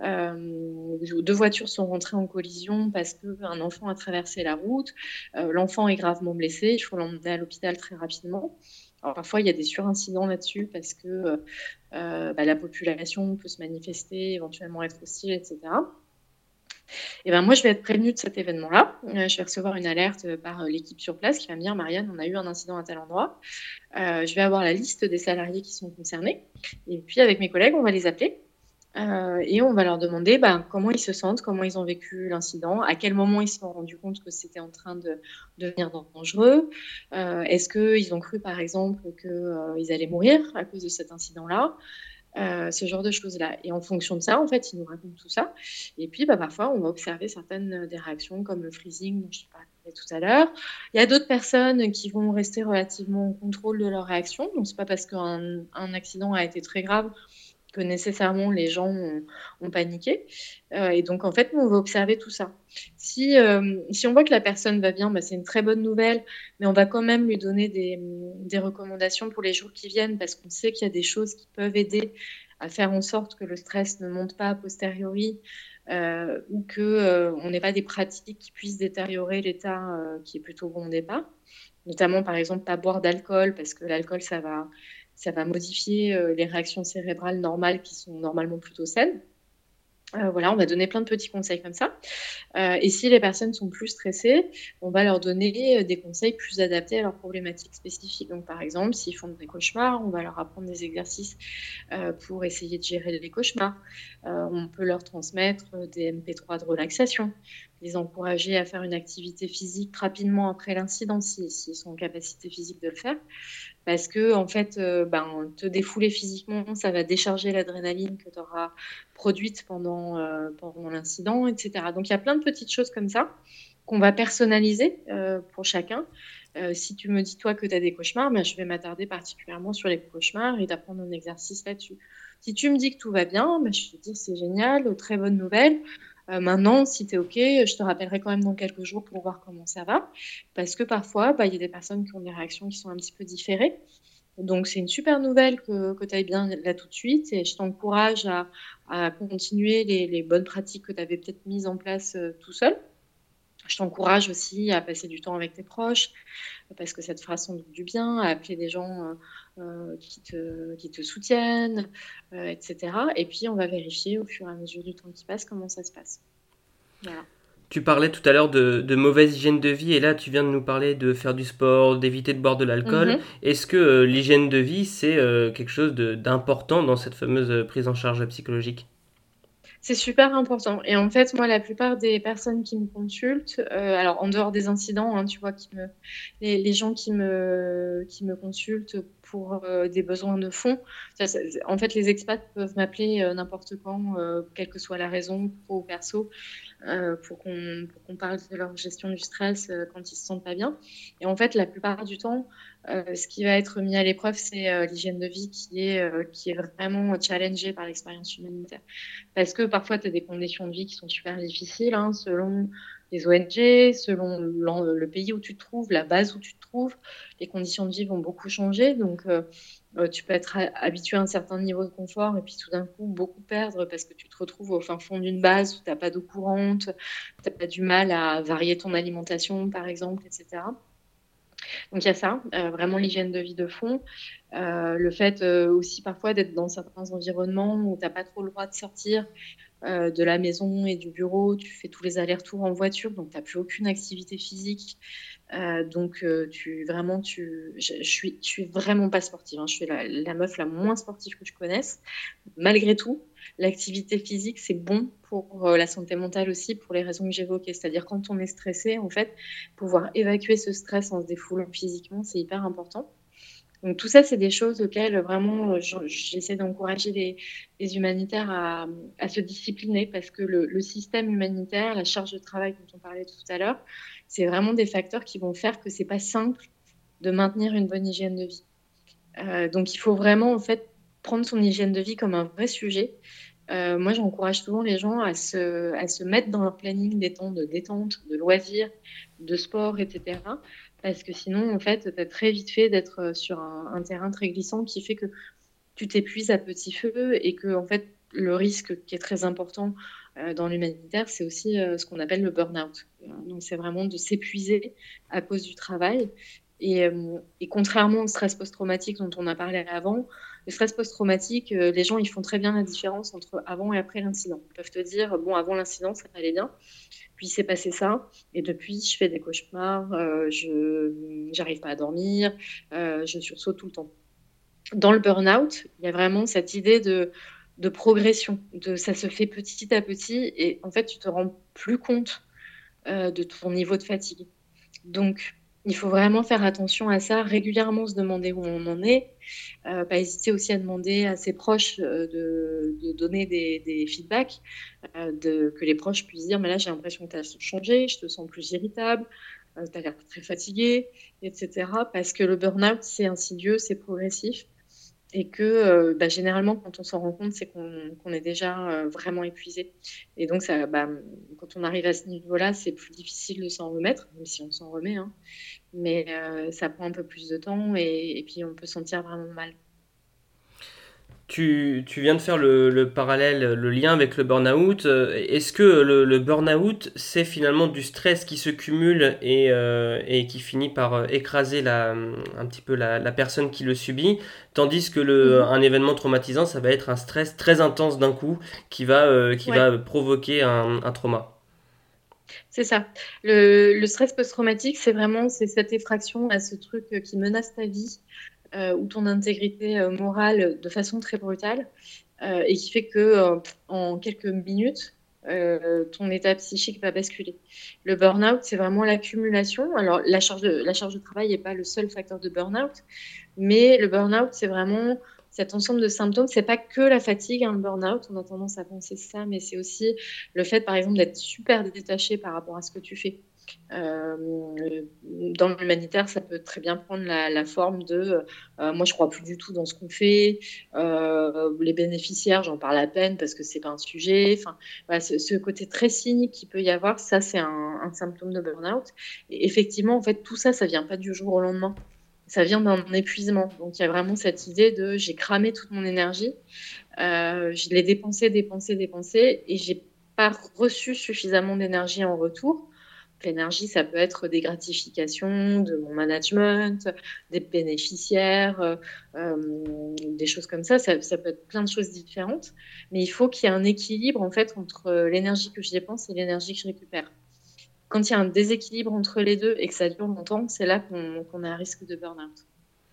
deux voitures sont rentrées en collision parce qu'un enfant a traversé la route. Euh, l'enfant est gravement blessé. Il faut l'emmener à l'hôpital très rapidement. Parfois, il y a des surincidents là-dessus parce que euh, bah, la population peut se manifester, éventuellement être hostile, etc. Et ben moi, je vais être prévenue de cet événement-là. je vais recevoir une alerte par l'équipe sur place qui va me dire Marianne, on a eu un incident à tel endroit. je vais avoir la liste des salariés qui sont concernés. Et puis, avec mes collègues, on va les appeler euh, et on va leur demander ben, comment ils se sentent, comment ils ont vécu l'incident, à quel moment ils se sont rendus compte que c'était en train de, devenir dangereux. Euh, est-ce qu'ils ont cru, par exemple, qu'ils euh, allaient mourir à cause de cet incident-là? Ce genre de choses-là. Et en fonction de ça, en fait, ils nous racontent tout ça. Et puis, bah, parfois, on va observer certaines des réactions, comme le freezing dont je parlais tout à l'heure. Il y a d'autres personnes qui vont rester relativement en contrôle de leurs réactions. Donc, c'est pas parce qu'un accident a été très grave que nécessairement les gens ont, paniqué. Euh, et donc, en fait, nous, on va observer tout ça. Si, euh, si on voit que la personne va bien, bah, c'est une très bonne nouvelle, mais on va quand même lui donner des, recommandations pour les jours qui viennent parce qu'on sait qu'il y a des choses qui peuvent aider à faire en sorte que le stress ne monte pas a posteriori. Euh, ou que on n'ait pas des pratiques qui puissent détériorer l'état qui est plutôt bon au départ. Notamment, par exemple, pas boire d'alcool parce que l'alcool, ça va ça va modifier euh, les réactions cérébrales normales qui sont normalement plutôt saines. Euh, voilà, on va donner plein de petits conseils comme ça. Euh, et si les personnes sont plus stressées, on va leur donner des conseils plus adaptés à leurs problématiques spécifiques. Donc, par exemple, s'ils font des cauchemars, on va leur apprendre des exercices pour essayer de gérer les cauchemars. on peut leur transmettre des MP3 de relaxation, les encourager à faire une activité physique rapidement après l'incident, s'ils sont en capacité physique de le faire parce que en fait, euh, ben, te défouler physiquement, ça va décharger l'adrénaline que tu auras produite pendant, euh, pendant l'incident, etc. Donc il y a plein de petites choses comme ça qu'on va personnaliser euh, pour chacun. si tu me dis toi que tu as des cauchemars, ben, je vais m'attarder particulièrement sur les cauchemars et d'apprendre un exercice là-dessus. Si tu me dis que tout va bien, ben, je vais te dire c'est génial, très bonne nouvelle. Euh, maintenant, si tu es OK, je te rappellerai quand même dans quelques jours pour voir comment ça va. Parce que parfois, bah, il y a des personnes qui ont des réactions qui sont un petit peu différées. Donc, c'est une super nouvelle que, que tu ailles bien là tout de suite et je t'encourage à, à, continuer les, les, bonnes pratiques que tu avais peut-être mises en place euh, tout seul. Je t'encourage aussi à passer du temps avec tes proches, parce que ça te fera sans doute du bien, à appeler des gens qui, te, qui te soutiennent, etc. Et puis, on va vérifier au fur et à mesure du temps qui passe comment ça se passe. Voilà. Tu parlais tout à l'heure de, mauvaise hygiène de vie et là tu viens de nous parler de faire du sport, d'éviter de boire de l'alcool. Mhm. Est-ce que euh, l'hygiène de vie c'est euh, quelque chose d'important dans cette fameuse euh, prise en charge psychologique? C'est super important. Et en fait, moi, la plupart des personnes qui me consultent, alors en dehors des incidents, hein, tu vois, me, les, gens qui me, qui me consultent pour des besoins de fond, en fait, les expats peuvent m'appeler n'importe quand, quelle que soit la raison, pro ou perso. Euh, pour qu'on parle de leur gestion du stress euh, quand ils se sentent pas bien. Et en fait, la plupart du temps, euh, ce qui va être mis à l'épreuve, c'est l'hygiène de vie qui est, qui est vraiment challengée par l'expérience humanitaire. Parce que parfois, tu as des conditions de vie qui sont super difficiles, hein, selon les ONG, selon le pays où tu te trouves, la base où tu te trouves. Les conditions de vie vont beaucoup changer. Donc, euh, tu peux être habitué à un certain niveau de confort et puis tout d'un coup beaucoup perdre parce que tu te retrouves au fin fond d'une base où tu n'as pas d'eau courante, tu n'as pas du mal à varier ton alimentation par exemple, etc. Donc il y a ça, euh, vraiment l'hygiène de vie de fond. Euh, le fait aussi parfois d'être dans certains environnements où tu n'as pas trop le droit de sortir de la maison et du bureau, tu fais tous les allers-retours en voiture, donc tu n'as plus aucune activité physique. Euh, donc, euh, tu vraiment, tu, je, suis, je suis vraiment pas sportive. Hein. Je suis la, meuf la moins sportive que je connaisse. Malgré tout, l'activité physique, c'est bon pour euh, la santé mentale aussi, pour les raisons que j'évoquais. C'est-à-dire, quand on est stressé, en fait, pouvoir évacuer ce stress en se défoulant physiquement, c'est hyper important. Donc, tout ça, c'est des choses auxquelles vraiment j'essaie d'encourager les, humanitaires à, se discipliner parce que le, le système humanitaire, la charge de travail dont on parlait tout à l'heure, c'est vraiment des facteurs qui vont faire que c'est pas simple de maintenir une bonne hygiène de vie. Euh, donc il faut vraiment en fait prendre son hygiène de vie comme un vrai sujet. Euh, moi, j'encourage souvent les gens à se, à se mettre dans leur planning des temps de détente, de loisirs, de sport, etc. Parce que sinon, en fait, tu as très vite fait d'être sur un, terrain très glissant qui fait que tu t'épuises à petit feu et que, en fait, le risque qui est très important euh, dans l'humanitaire, c'est aussi euh, ce qu'on appelle le burn-out. Donc, c'est vraiment de s'épuiser à cause du travail. Et, euh, et, contrairement au stress post-traumatique dont on a parlé avant, le stress post-traumatique, les gens ils font très bien la différence entre avant et après l'incident. Ils peuvent te dire bon avant l'incident ça allait bien, puis il s'est passé ça et depuis je fais des cauchemars, je j'arrive pas à dormir, je sursaute tout le temps. Dans le burn-out, il y a vraiment cette idée de de progression. De, ça se fait petit à petit et en fait, tu te rends plus compte euh, de ton niveau de fatigue. Donc, il faut vraiment faire attention à ça, régulièrement se demander où on en est, euh, pas hésiter aussi à demander à ses proches euh, de, donner des, feedbacks, de, que les proches puissent dire, mais là j'ai l'impression que tu as changé, je te sens plus irritable, tu as l'air très fatigué, etc. Parce que le burn-out, c'est insidieux, c'est progressif et que euh, bah, généralement quand on s'en rend compte c'est qu'on est déjà euh, vraiment épuisé et donc bah, quand on arrive à ce niveau-là c'est plus difficile de s'en remettre même si on s'en remet hein. mais euh, ça prend un peu plus de temps et puis on peut sentir vraiment mal tu, tu, viens de faire le, le, parallèle, le lien avec le burn-out. Est-ce que le, le burn-out, c'est finalement du stress qui se cumule et, euh, et qui finit par euh, écraser la, un petit peu la, la personne qui le subit, tandis que le, mhm. un événement traumatisant, ça va être un stress très intense d'un coup qui va, euh, qui va provoquer un, un trauma c'est ça. Le, le stress post-traumatique, c'est vraiment c'est cette effraction à ce truc qui menace ta vie, euh, ou ton intégrité euh, morale de façon très brutale euh, et qui fait que en quelques minutes, ton état psychique va basculer. Le burn-out, c'est vraiment l'accumulation. Alors, la charge de, la charge de travail n'est pas le seul facteur de burn-out, mais le burn-out, c'est vraiment cet ensemble de symptômes. C'est pas que la fatigue, hein, le burn-out. On a tendance à penser ça, mais c'est aussi le fait, par exemple, d'être super détaché par rapport à ce que tu fais. Euh, dans l'humanitaire, ça peut très bien prendre la, forme de euh, moi, je crois plus du tout dans ce qu'on fait. Euh, les bénéficiaires, j'en parle à peine parce que c'est pas un sujet. Enfin, ce, côté très cynique qui peut y avoir, ça, c'est un, symptôme de burn-out. Et effectivement, en fait, tout ça, ça vient pas du jour au lendemain. Ça vient d'un épuisement. Donc, il y a vraiment cette idée de j'ai cramé toute mon énergie, je l'ai dépensée, dépensée, dépensée, et j'ai pas reçu suffisamment d'énergie en retour L'énergie, ça peut être des gratifications de mon management, des bénéficiaires, euh, euh, des choses comme ça. ça. ça. peut être plein de choses différentes. Mais il faut qu'il y ait un équilibre en fait entre l'énergie que je dépense et l'énergie que je récupère. Quand il y a un déséquilibre entre les deux et que ça dure longtemps, c'est là qu'on a un risque de burn-out.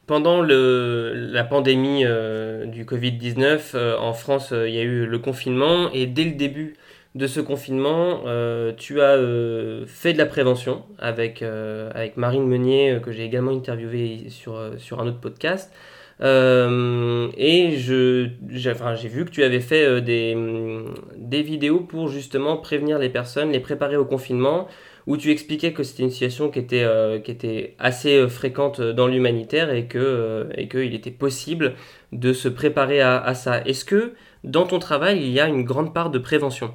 Pendant la pandémie euh, du Covid-19, en France, il y a eu le confinement et dès le début de ce confinement, euh, tu as euh, fait de la prévention avec, euh, avec Marine Meunier, que j'ai également interviewé sur, sur un autre podcast. et je, j'ai, vu que tu avais fait des, des vidéos pour justement prévenir les personnes, les préparer au confinement, où tu expliquais que c'était une situation qui était, qui était assez fréquente dans l'humanitaire et, que, et qu'il était possible de se préparer à, à ça. Est-ce que dans ton travail, il y a une grande part de prévention?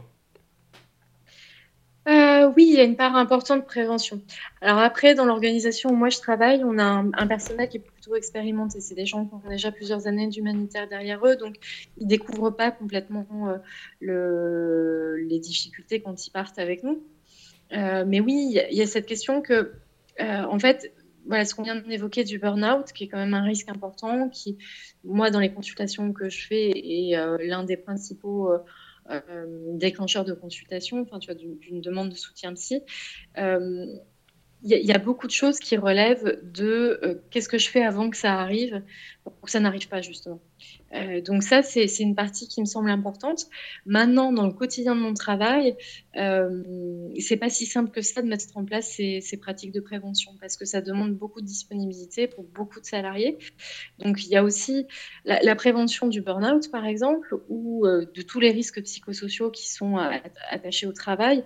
Oui, il y a une part importante de prévention. Alors après, dans l'organisation où moi je travaille, on a un, personnel qui est plutôt expérimenté. C'est des gens qui ont déjà plusieurs années d'humanitaire derrière eux, donc ils découvrent pas complètement euh, les difficultés quand ils partent avec nous. Euh, mais oui, il y, a cette question que, euh, en fait, voilà, ce qu'on vient d'évoquer du burn-out, qui est quand même un risque important, qui, moi, dans les consultations que je fais, est l'un des principaux déclencheur de consultation, enfin, tu vois, d'une demande de soutien psy. Il y, a beaucoup de choses qui relèvent de euh, qu'est-ce que je fais avant que ça arrive pour que ça n'arrive pas justement. Euh, donc ça, c'est une partie qui me semble importante. Maintenant, dans le quotidien de mon travail, euh, c'est pas si simple que ça de mettre en place ces, pratiques de prévention parce que ça demande beaucoup de disponibilité pour beaucoup de salariés. Donc il y a aussi la, la prévention du burn-out, par exemple, ou euh, de tous les risques psychosociaux qui sont attachés au travail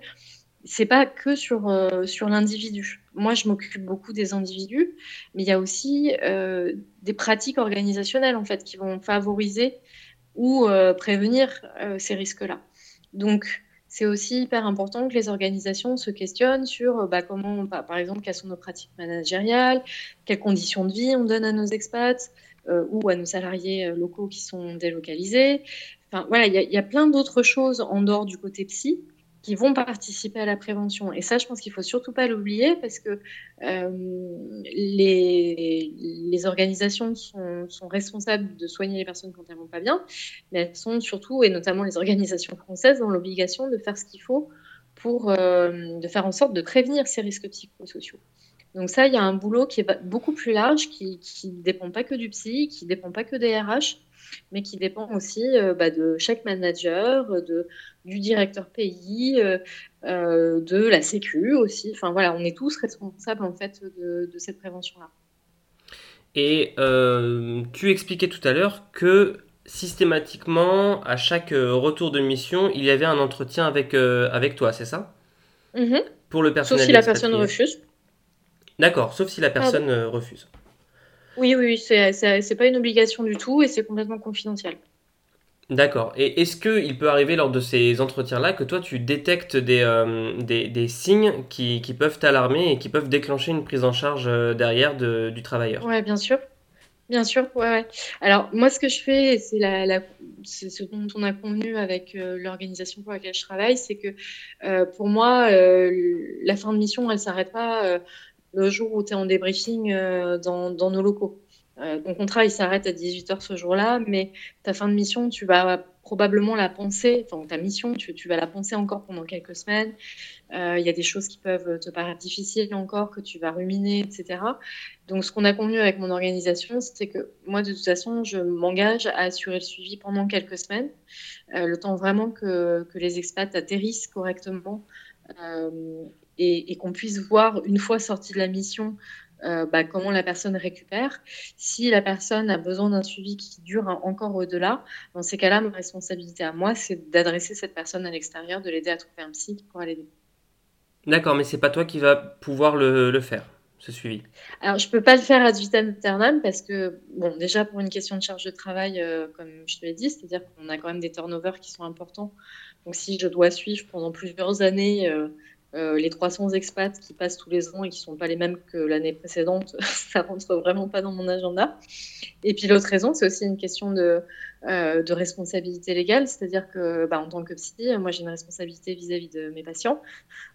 c'est pas que sur, euh, sur l'individu. Moi, je m'occupe beaucoup des individus, mais il y a aussi euh, des pratiques organisationnelles en fait qui vont favoriser ou euh, prévenir ces risques-là. Donc, c'est aussi hyper important que les organisations se questionnent sur bah, comment, par exemple, quelles sont nos pratiques managériales, quelles conditions de vie on donne à nos expats ou à nos salariés locaux qui sont délocalisés. Enfin, voilà, il y, y, a plein d'autres choses en dehors du côté psy qui vont participer à la prévention. Et ça, je pense qu'il faut surtout pas l'oublier parce que euh, les, organisations sont, responsables de soigner les personnes quand elles vont pas bien, mais elles sont surtout, et notamment les organisations françaises, dans l'obligation de faire ce qu'il faut pour euh, de faire en sorte de prévenir ces risques psychosociaux. Donc ça, il y a un boulot qui est beaucoup plus large, qui ne dépend pas que du psy, qui ne dépend pas que des RH, mais qui dépend aussi euh, bah, de chaque manager, de, du directeur pays, euh, euh, de la Sécu aussi. Enfin voilà, on est tous responsables en fait de, cette prévention-là. Et tu expliquais tout à l'heure que systématiquement, à chaque retour de mission, il y avait un entretien avec, avec toi, c'est ça? Mm-hmm. Pour le personnel. Sauf si la personne refuse. D'accord, sauf si la personne refuse. Oui, oui, c'est pas une obligation du tout et c'est complètement confidentiel. D'accord. Et est-ce qu'il peut arriver lors de ces entretiens-là que toi, tu détectes des, euh, des, signes qui, qui peuvent t'alarmer et qui peuvent déclencher une prise en charge euh, derrière du travailleur? Oui, bien sûr. Bien sûr, ouais, ouais. Alors, moi, ce que je fais, c'est la, ce dont on a convenu avec euh, l'organisation pour laquelle je travaille, c'est que pour moi, la fin de mission, elle ne s'arrête pas le jour où tu es en débriefing euh, dans, nos locaux. Euh, ton contrat, il s'arrête à 18h ce jour-là, mais ta fin de mission, tu vas probablement la penser, ta mission, tu, vas la penser encore pendant quelques semaines. Euh, il y a des choses qui peuvent te paraître difficiles encore, que tu vas ruminer, etc. Donc ce qu'on a convenu avec mon organisation, c'est que moi, de toute façon, je m'engage à assurer le suivi pendant quelques semaines, le temps vraiment que, les expats atterrissent correctement. Et, qu'on puisse voir une fois sortie de la mission euh, bah, comment la personne récupère. Si la personne a besoin d'un suivi qui dure encore au-delà, dans ces cas-là, ma responsabilité à moi, c'est d'adresser cette personne à l'extérieur, de l'aider à trouver un psy pour aller l'aider. D'accord, mais c'est pas toi qui va pouvoir le, faire, ce suivi? Alors, je peux pas le faire ad vitam aeternam parce que, bon, déjà pour une question de charge de travail, euh, comme je te l'ai dit, c'est-à-dire qu'on a quand même des turnovers qui sont importants. Donc, si je dois suivre pendant plusieurs années, euh, les 300 expats qui passent tous les ans et qui ne sont pas les mêmes que l'année précédente, ça rentre vraiment pas dans mon agenda. Et puis l'autre raison, c'est aussi une question de, euh, de responsabilité légale, c'est-à-dire que bah, en tant que psy, moi j'ai une responsabilité vis-à-vis de mes patients.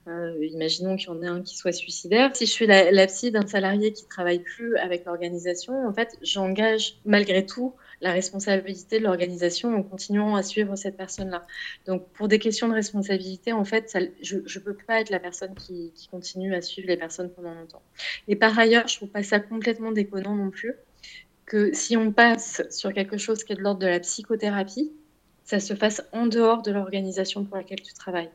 Euh, imaginons qu'il y en ait un qui soit suicidaire. Si je suis la, la psy d'un salarié qui travaille plus avec l'organisation, en fait, j'engage malgré tout la responsabilité de l'organisation en continuant à suivre cette personne-là. Donc, pour des questions de responsabilité, en fait, je ne peux pas être la personne qui, continue à suivre les personnes pendant longtemps. Et par ailleurs, je ne trouve pas ça complètement déconnant non plus que si on passe sur quelque chose qui est de l'ordre de la psychothérapie, ça se fasse en dehors de l'organisation pour laquelle tu travailles.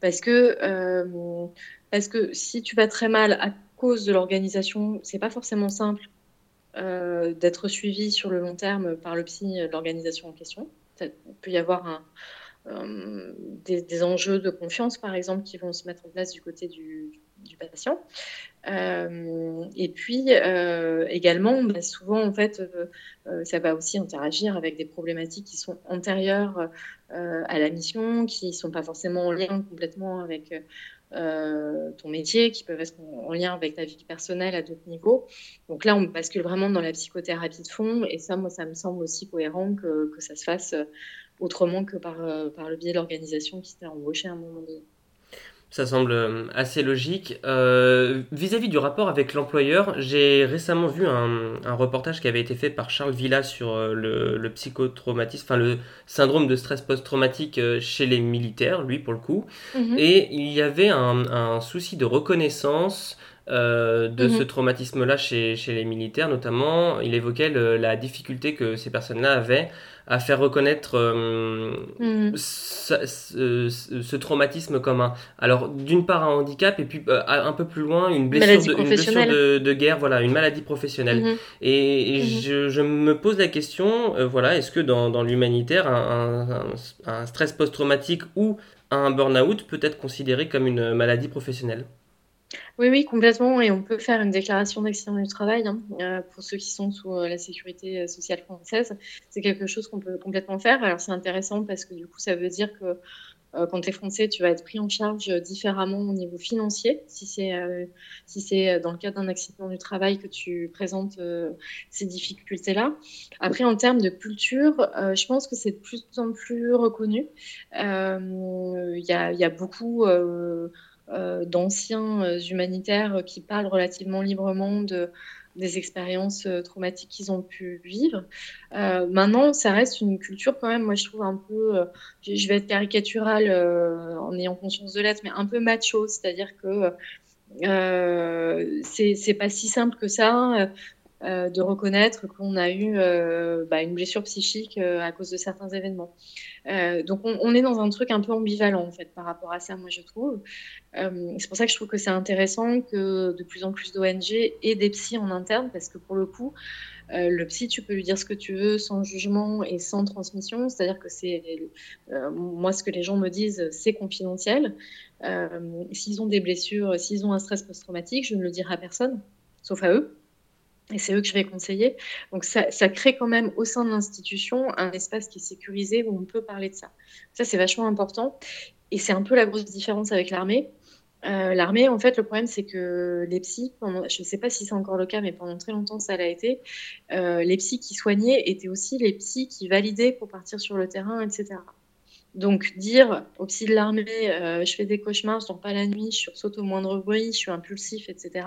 Parce que, euh, parce que si tu vas très mal à cause de l'organisation, c'est pas forcément simple euh, d'être suivi sur le long terme par le psy de l'organisation en question. Il peut y avoir euh, des, enjeux de confiance, par exemple, qui vont se mettre en place du côté du, patient. Euh, et puis euh, également, bah, souvent en fait, euh, ça va aussi interagir avec des problématiques qui sont antérieures à la mission, qui ne sont pas forcément en lien complètement avec ton métier, qui peuvent être en lien avec ta vie personnelle à d'autres niveaux. Donc là, on bascule vraiment dans la psychothérapie de fond, et ça, moi, ça me semble aussi cohérent que, que ça se fasse autrement que par, par le biais de l'organisation qui s'est embauchée à un moment donné. Ça semble euh, assez logique. Euh, vis-à-vis du rapport avec l'employeur, j'ai récemment vu un, reportage qui avait été fait par Charles Villa sur euh, le, psychotraumatisme, enfin le syndrome de stress post-traumatique chez les militaires, lui pour le coup. Mhm. Et il y avait un, souci de reconnaissance de mhm. ce traumatisme-là chez, chez, les militaires, notamment, il évoquait la difficulté que ces personnes-là avaient à faire reconnaître euh, hmm. ce, traumatisme commun. Alors, d'une part, un handicap, et puis euh, un peu plus loin, une blessure, de, de, guerre, voilà, une maladie professionnelle. Mhm. Et, mhm. Je, me pose la question, euh, voilà, est-ce que dans, dans l'humanitaire, un, un, stress post-traumatique ou un burn-out peut être considéré comme une maladie professionnelle? Oui, oui, complètement. Et on peut faire une déclaration d'accident du travail hein, euh, pour ceux qui sont sous euh, la sécurité euh, sociale française. C'est quelque chose qu'on peut complètement faire. Alors c'est intéressant parce que du coup, ça veut dire que quand tu es français, tu vas être pris en charge différemment au niveau financier. Si c'est si c'est dans le cadre d'un accident du travail que tu présentes ces difficultés-là. Après, en termes de culture, je pense que c'est de plus en plus reconnu. Il y a, beaucoup d'anciens euh, humanitaires qui parlent relativement librement de, des expériences euh, traumatiques qu'ils ont pu vivre. maintenant, ça reste une culture quand même, moi je trouve un peu, je vais être caricaturale en ayant conscience de l'être, mais un peu macho, c'est-à-dire que c'est pas si simple que ça. Euh, de reconnaître qu'on a eu euh, bah, une blessure psychique euh, à cause de certains événements. Donc on, est dans un truc un peu ambivalent en fait par rapport à ça, moi je trouve. c'est pour ça que je trouve que c'est intéressant que de plus en plus d'ONG et des psys en interne, parce que pour le coup, le psy, tu peux lui dire ce que tu veux sans jugement et sans transmission. C'est-à-dire que c'est moi ce que les gens me disent, c'est confidentiel. s'ils ont des blessures, s'ils ont un stress post-traumatique, je ne le dirai à personne, sauf à eux et c'est eux que je vais conseiller. Donc ça, crée quand même au sein de l'institution un espace qui est sécurisé où on peut parler de ça. Ça, c'est vachement important. Et c'est un peu la grosse différence avec l'armée. Euh, l'armée, en fait, le problème, c'est que les psys, je ne sais pas si c'est encore le cas, mais pendant très longtemps, ça l'a été, euh, les psys qui soignaient étaient aussi les psys qui validaient pour partir sur le terrain, etc. Donc, dire aux psys de l'armée, euh, je fais des cauchemars, je dors pas la nuit, je saute au moindre bruit, je suis impulsif, etc.,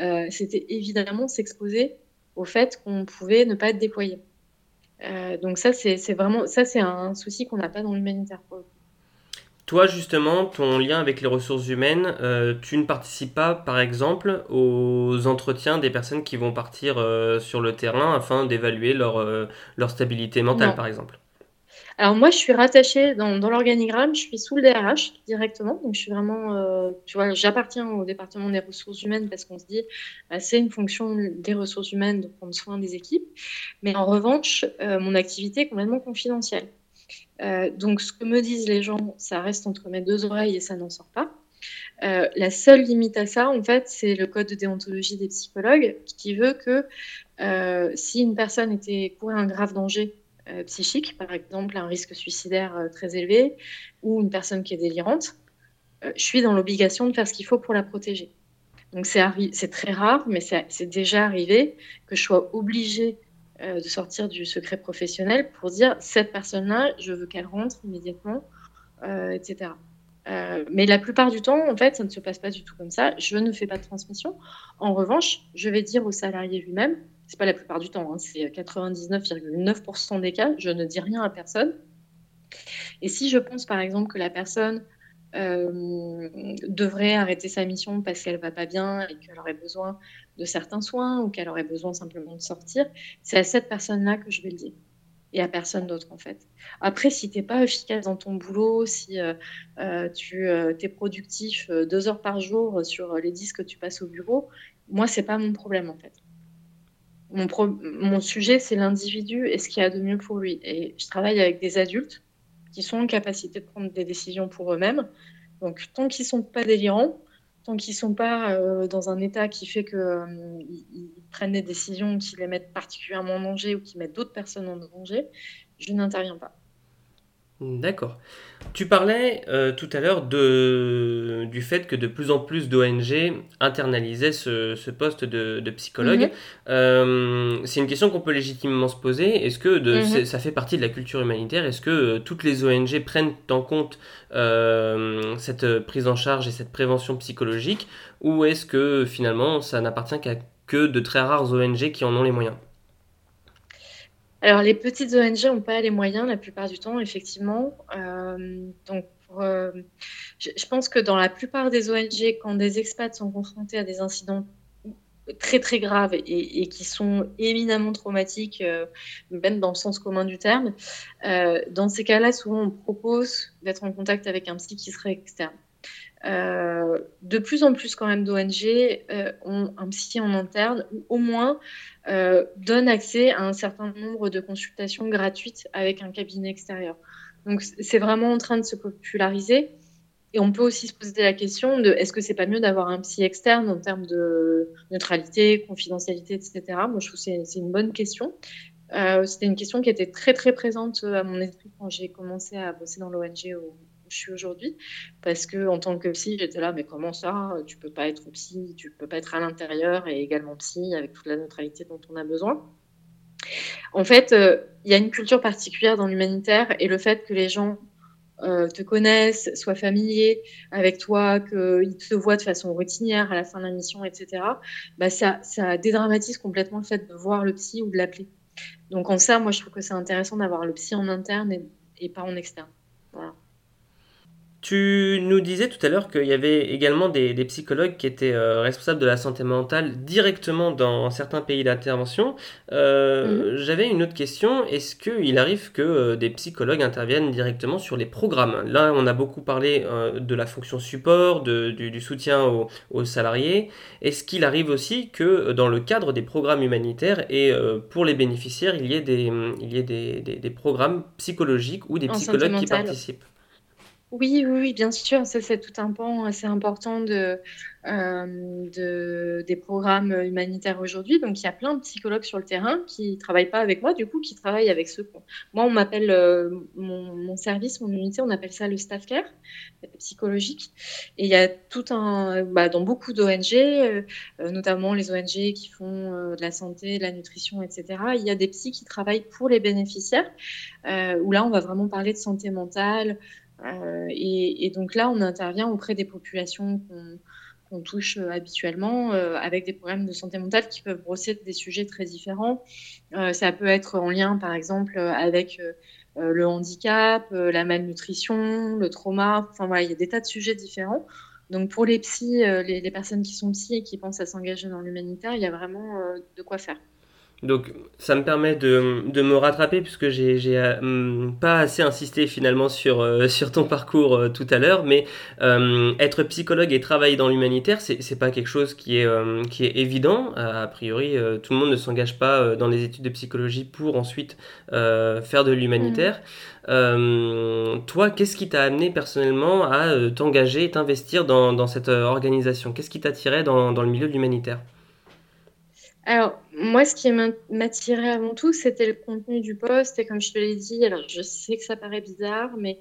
euh, c'était évidemment s'exposer au fait qu'on pouvait ne pas être déployé. Euh, donc ça, c'est vraiment ça, c'est un souci qu'on n'a pas dans l'humanitaire. Toi, justement, ton lien avec les ressources humaines, tu ne participes pas, par exemple, aux entretiens des personnes qui vont partir sur le terrain afin d'évaluer leur, leur stabilité mentale, par exemple? Alors moi, je suis rattachée dans, l'organigramme, je suis sous le DRH directement, donc je suis vraiment, euh, tu vois, j'appartiens au département des ressources humaines parce qu'on se dit, bah, c'est une fonction des ressources humaines de prendre soin des équipes, mais en revanche, euh, mon activité est complètement confidentielle. Euh, donc ce que me disent les gens, ça reste entre mes deux oreilles et ça n'en sort pas. la seule limite à ça, en fait, c'est le code de déontologie des psychologues qui veut que si une personne était courait un grave danger psychique, par exemple un risque suicidaire euh, très élevé, ou une personne qui est délirante, je suis dans l'obligation de faire ce qu'il faut pour la protéger. Donc c'est très rare, mais c'est déjà arrivé que je sois obligée de sortir du secret professionnel pour dire cette personne-là, je veux qu'elle rentre immédiatement, etc. Euh, mais la plupart du temps, en fait, ça ne se passe pas du tout comme ça. Je ne fais pas de transmission. En revanche, je vais dire au salarié lui-même, c'est pas la plupart du temps, hein, c'est 99,9% des cas, je ne dis rien à personne. Et si je pense par exemple que la personne euh, devrait arrêter sa mission parce qu'elle va pas bien et qu'elle aurait besoin de certains soins ou qu'elle aurait besoin simplement de sortir, c'est à cette personne-là que je vais le dire et à personne d'autre en fait. Après, si tu n'es pas efficace dans ton boulot, si euh, euh, tu euh, es productif deux heures par jour sur les disques que tu passes au bureau, moi, c'est pas mon problème en fait. Mon, sujet, c'est l'individu et ce qu'il y a de mieux pour lui. Et je travaille avec des adultes qui sont en capacité de prendre des décisions pour eux-mêmes. Donc, tant qu'ils sont pas délirants, tant qu'ils ne sont pas euh, dans un état qui fait qu'ils euh, prennent des décisions qui les mettent particulièrement en danger ou qui mettent d'autres personnes en danger, je n'interviens pas. D'accord. Tu parlais euh, tout à l'heure du fait que de plus en plus d'ONG internalisaient ce, poste de, psychologue. Mhm. Euh, c'est une question qu'on peut légitimement se poser. Est-ce que mhm. ça fait partie de la culture humanitaire? Est-ce que euh, toutes les ONG prennent en compte cette prise en charge et cette prévention psychologique? Ou est-ce que finalement ça n'appartient qu'à que de très rares ONG qui en ont les moyens? Alors, les petites ONG n'ont pas les moyens la plupart du temps, effectivement. Euh, donc, euh, je, pense que dans la plupart des ONG, quand des expats sont confrontés à des incidents très très graves et, qui sont éminemment traumatiques, euh, même dans le sens commun du terme, dans ces cas-là, souvent on propose d'être en contact avec un psy qui serait externe. De plus en plus quand même d'ONG ont un psy en interne ou au moins euh, donne accès à un certain nombre de consultations gratuites avec un cabinet extérieur. Donc c'est vraiment en train de se populariser. Et on peut aussi se poser la question de est-ce que c'est pas mieux d'avoir un psy externe en termes de neutralité, confidentialité, etc. Moi, je trouve que c'est une bonne question. Euh, C'était une question qui était très très présente à mon esprit quand j'ai commencé à bosser dans l'ONG je suis aujourd'hui. Parce que en tant que psy, j'étais là, mais comment ça? Tu peux pas être psy, tu peux pas être à l'intérieur et également psy avec toute la neutralité dont on a besoin. En fait, euh, il y a une culture particulière dans l'humanitaire et le fait que les gens euh, te connaissent, soient familiers avec toi, qu'ils te voient de façon routinière à la fin de la mission, etc., bah ça, ça dédramatise complètement le fait de voir le psy ou de l'appeler. Donc en ça, moi, je trouve que c'est intéressant d'avoir le psy en interne et, et pas en externe. Tu nous disais tout à l'heure qu'il y avait également des, psychologues qui étaient euh, responsables de la santé mentale directement dans certains pays d'intervention. Euh, mhm. J'avais une autre question. Est-ce qu'il arrive que euh, des psychologues interviennent directement sur les programmes? Là, on a beaucoup parlé de la fonction support, du, soutien aux, salariés. Est-ce qu'il arrive aussi que dans le cadre des programmes humanitaires et pour les bénéficiaires, il y ait des, il y ait des, des programmes psychologiques ou des psychologues qui participent? Oui, oui, bien sûr. Ça, c'est tout un pan assez important euh, de, des programmes humanitaires aujourd'hui. Donc, il y a plein de psychologues sur le terrain qui ne travaillent pas avec moi, du coup, qui travaillent avec ceux. Moi, on m'appelle, euh, mon, service, mon unité, on appelle ça le staff care psychologique. Et il y a tout un. Bah, dans beaucoup d'ONG, euh, notamment les ONG qui font de la santé, de la nutrition, etc., il y a des psys qui travaillent pour les bénéficiaires, où là, on va vraiment parler de santé mentale. Euh, et, donc là, on intervient auprès des populations qu'on touche euh, habituellement euh, avec des problèmes de santé mentale qui peuvent brosser des sujets très différents. ça peut être en lien, par exemple, avec le handicap, la malnutrition, le trauma. Enfin voilà, il y a des tas de sujets différents. Donc pour les psys, les, les personnes qui sont psys et qui pensent à s'engager dans l'humanitaire, il y a vraiment de quoi faire. Donc ça me permet de, de me rattraper puisque j'ai euh, pas assez insisté finalement sur, euh, sur ton parcours euh, tout à l'heure, mais être psychologue et travailler dans l'humanitaire, c'est pas quelque chose qui est, qui est évident. A priori, tout le monde ne s'engage pas dans les études de psychologie pour ensuite faire de l'humanitaire. Mmh. toi, qu'est-ce qui t'a amené personnellement à t'engager et t'investir dans, dans, cette organisation? Qu'est-ce qui t'attirait dans, dans le milieu de l'humanitaire? Alors, moi, ce qui m'attirait avant tout, c'était le contenu du poste. Et comme je te l'ai dit, alors je sais que ça paraît bizarre, mais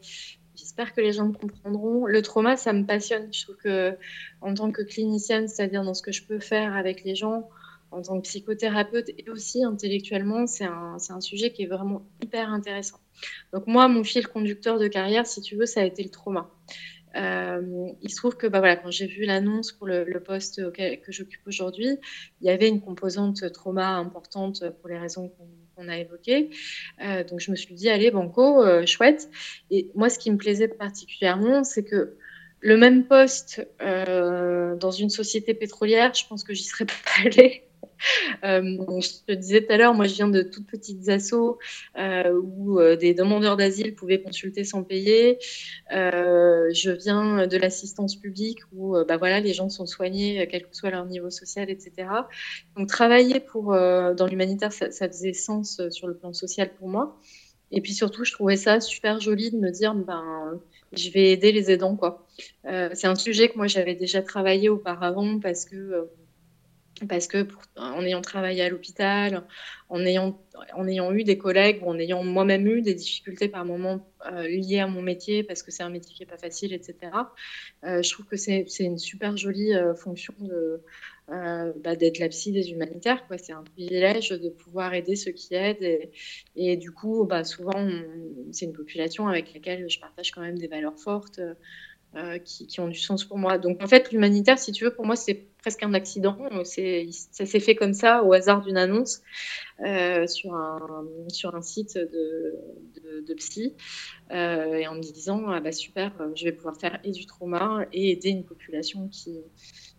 J'espère que les gens me comprendront. Le trauma, ça me passionne. Je trouve que, en tant que clinicienne, c'est-à-dire dans ce que je peux faire avec les gens, en tant que psychothérapeute et aussi intellectuellement, c'est un, un, sujet qui est vraiment hyper intéressant. Donc moi, mon fil conducteur de carrière, si tu veux, ça a été le trauma. Euh, il se trouve que bah, voilà, quand j'ai vu l'annonce pour le, poste que j'occupe aujourd'hui, il y avait une composante trauma importante pour les raisons qu'on a évoquées. Euh, donc je me suis dit, allez, banco, euh, chouette. Et moi, ce qui me plaisait particulièrement, c'est que le même poste dans une société pétrolière, je pense que j'y serais pas allée. Euh, je te disais tout à l'heure, moi je viens de toutes petites assos euh, où euh, des demandeurs d'asile pouvaient consulter sans payer. je viens de l'assistance publique où bah voilà, les gens sont soignés quel que soit leur niveau social, etc. Donc travailler pour, dans l'humanitaire, ça, ça, faisait sens sur le plan social pour moi. Et puis surtout, je trouvais ça super joli de me dire, ben, je vais aider les aidants. c'est un sujet que moi j'avais déjà travaillé auparavant parce que parce que en ayant travaillé à l'hôpital, en ayant, en ayant eu des collègues ou en ayant moi-même eu des difficultés par moments euh, liées à mon métier, parce que c'est un métier qui n'est pas facile, etc., euh, je trouve que c'est une super jolie euh, fonction de, bah, d'être la psy des humanitaires. C'est un privilège de pouvoir aider ceux qui aident. Et, du coup, bah, souvent, c'est une population avec laquelle je partage quand même des valeurs fortes. Qui, ont du sens pour moi. Donc en fait, l'humanitaire, si tu veux, pour moi, c'est presque un accident. Ça s'est fait comme ça, au hasard d'une annonce euh, sur, un, site de, psy, euh, et en me disant, ah bah super, je vais pouvoir faire et du trauma et aider une population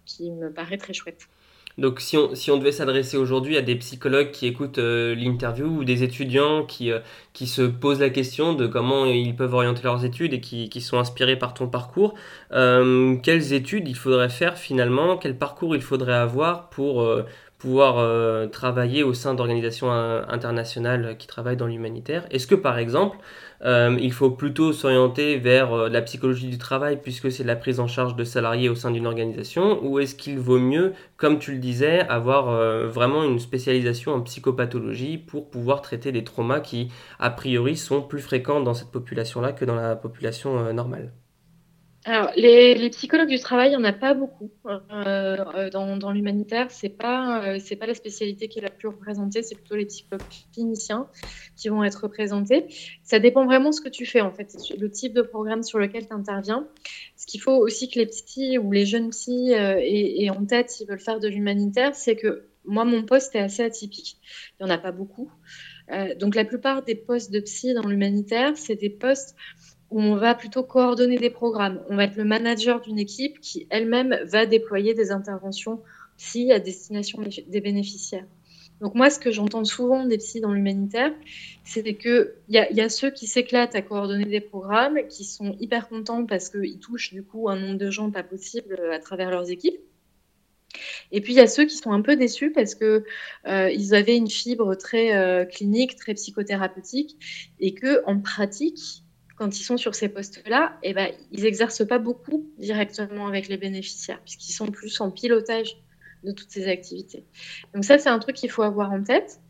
qui me paraît très chouette. Donc si on, si on devait s'adresser aujourd'hui à des psychologues qui écoutent euh, l'interview ou des étudiants qui, euh, qui se posent la question de comment ils peuvent orienter leurs études et qui, qui sont inspirés par ton parcours, euh, quelles études il faudrait faire finalement, quel parcours il faudrait avoir pour pouvoir travailler au sein d'organisations internationales qui travaillent dans l'humanitaire? Est-ce que par exemple euh, il faut plutôt s'orienter vers euh, la psychologie du travail puisque c'est la prise en charge de salariés au sein d'une organisation ou est-ce qu'il vaut mieux, comme tu le disais, avoir euh, vraiment une spécialisation en psychopathologie pour pouvoir traiter des traumas qui, a priori, sont plus fréquents dans cette population-là que dans la population normale? Alors, les, psychologues du travail, il n'y en a pas beaucoup. Euh, euh, dans, l'humanitaire, ce n'est pas, euh, pas la spécialité qui est la plus représentée, c'est plutôt les psychologues cliniciens qui vont être représentés. Ça dépend vraiment de ce que tu fais, en fait, le type de programme sur lequel tu interviens. Ce qu'il faut aussi que les psys ou les jeunes psys aient, en tête s'ils veulent faire de l'humanitaire, c'est que moi, mon poste est assez atypique. Il n'y en a pas beaucoup. donc, la plupart des postes de psy dans l'humanitaire, c'est des postes où on va plutôt coordonner des programmes. On va être le manager d'une équipe qui elle-même va déployer des interventions psy à destination des bénéficiaires. Donc moi, ce que j'entends souvent des psys dans l'humanitaire, c'est qu'il y, y, a ceux qui s'éclatent à coordonner des programmes, qui sont hyper contents parce qu'ils touchent du coup un nombre de gens pas possible à travers leurs équipes. Et puis il y a ceux qui sont un peu déçus parce que euh, ils avaient une fibre très euh, clinique, très psychothérapeutique, et que en pratique, quand ils sont sur ces postes-là, eh ben, ils n'exercent pas beaucoup directement avec les bénéficiaires, puisqu'ils sont plus en pilotage de toutes ces activités. Donc ça, c'est un truc qu'il faut avoir en tête.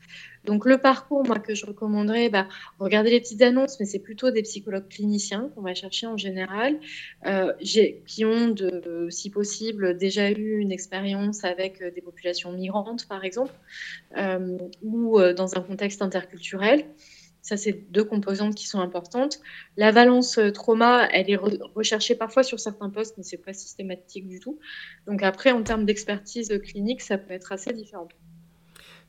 Donc le parcours, moi, que je recommanderais, bah, regardez les petites annonces, mais c'est plutôt des psychologues cliniciens qu'on va chercher en général, euh, qui ont, si possible, déjà eu une expérience avec euh, des populations migrantes, par exemple, euh, ou dans un contexte interculturel. Ça, c'est deux composantes qui sont importantes. La valence euh, trauma, elle est recherchée parfois sur certains postes, mais c'est pas systématique du tout. Donc après, en termes d'expertise clinique, ça peut être assez différent.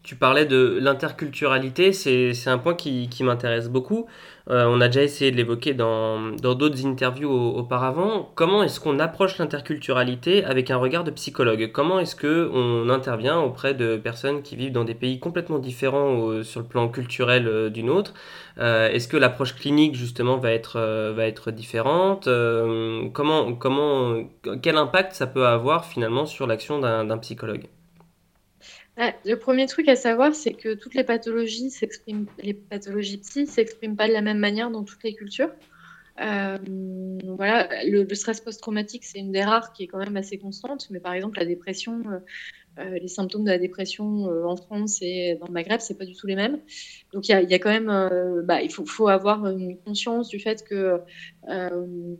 Tu parlais de l'interculturalité, c'est un point qui, qui m'intéresse beaucoup. Euh, on a déjà essayé de l'évoquer dans d'autres interviews auparavant. Comment est-ce qu'on approche l'interculturalité avec un regard de psychologue? Comment est-ce qu'on intervient auprès de personnes qui vivent dans des pays complètement différents sur le plan culturel euh, d'une autre? Euh, Est-ce que l'approche clinique justement va être, va être différente? Comment, comment, Quel impact ça peut avoir finalement sur l'action d'un psychologue? Le premier truc à savoir, c'est que toutes les pathologies s'expriment, les pathologies psy s'expriment pas de la même manière dans toutes les cultures. Euh, voilà, le, stress post-traumatique, c'est une des rares qui est quand même assez constante, mais par exemple, la dépression, euh, euh, les symptômes de la dépression en France et dans le Maghreb, c'est pas du tout les mêmes. Donc il y quand même, bah, il faut, avoir une conscience du fait que on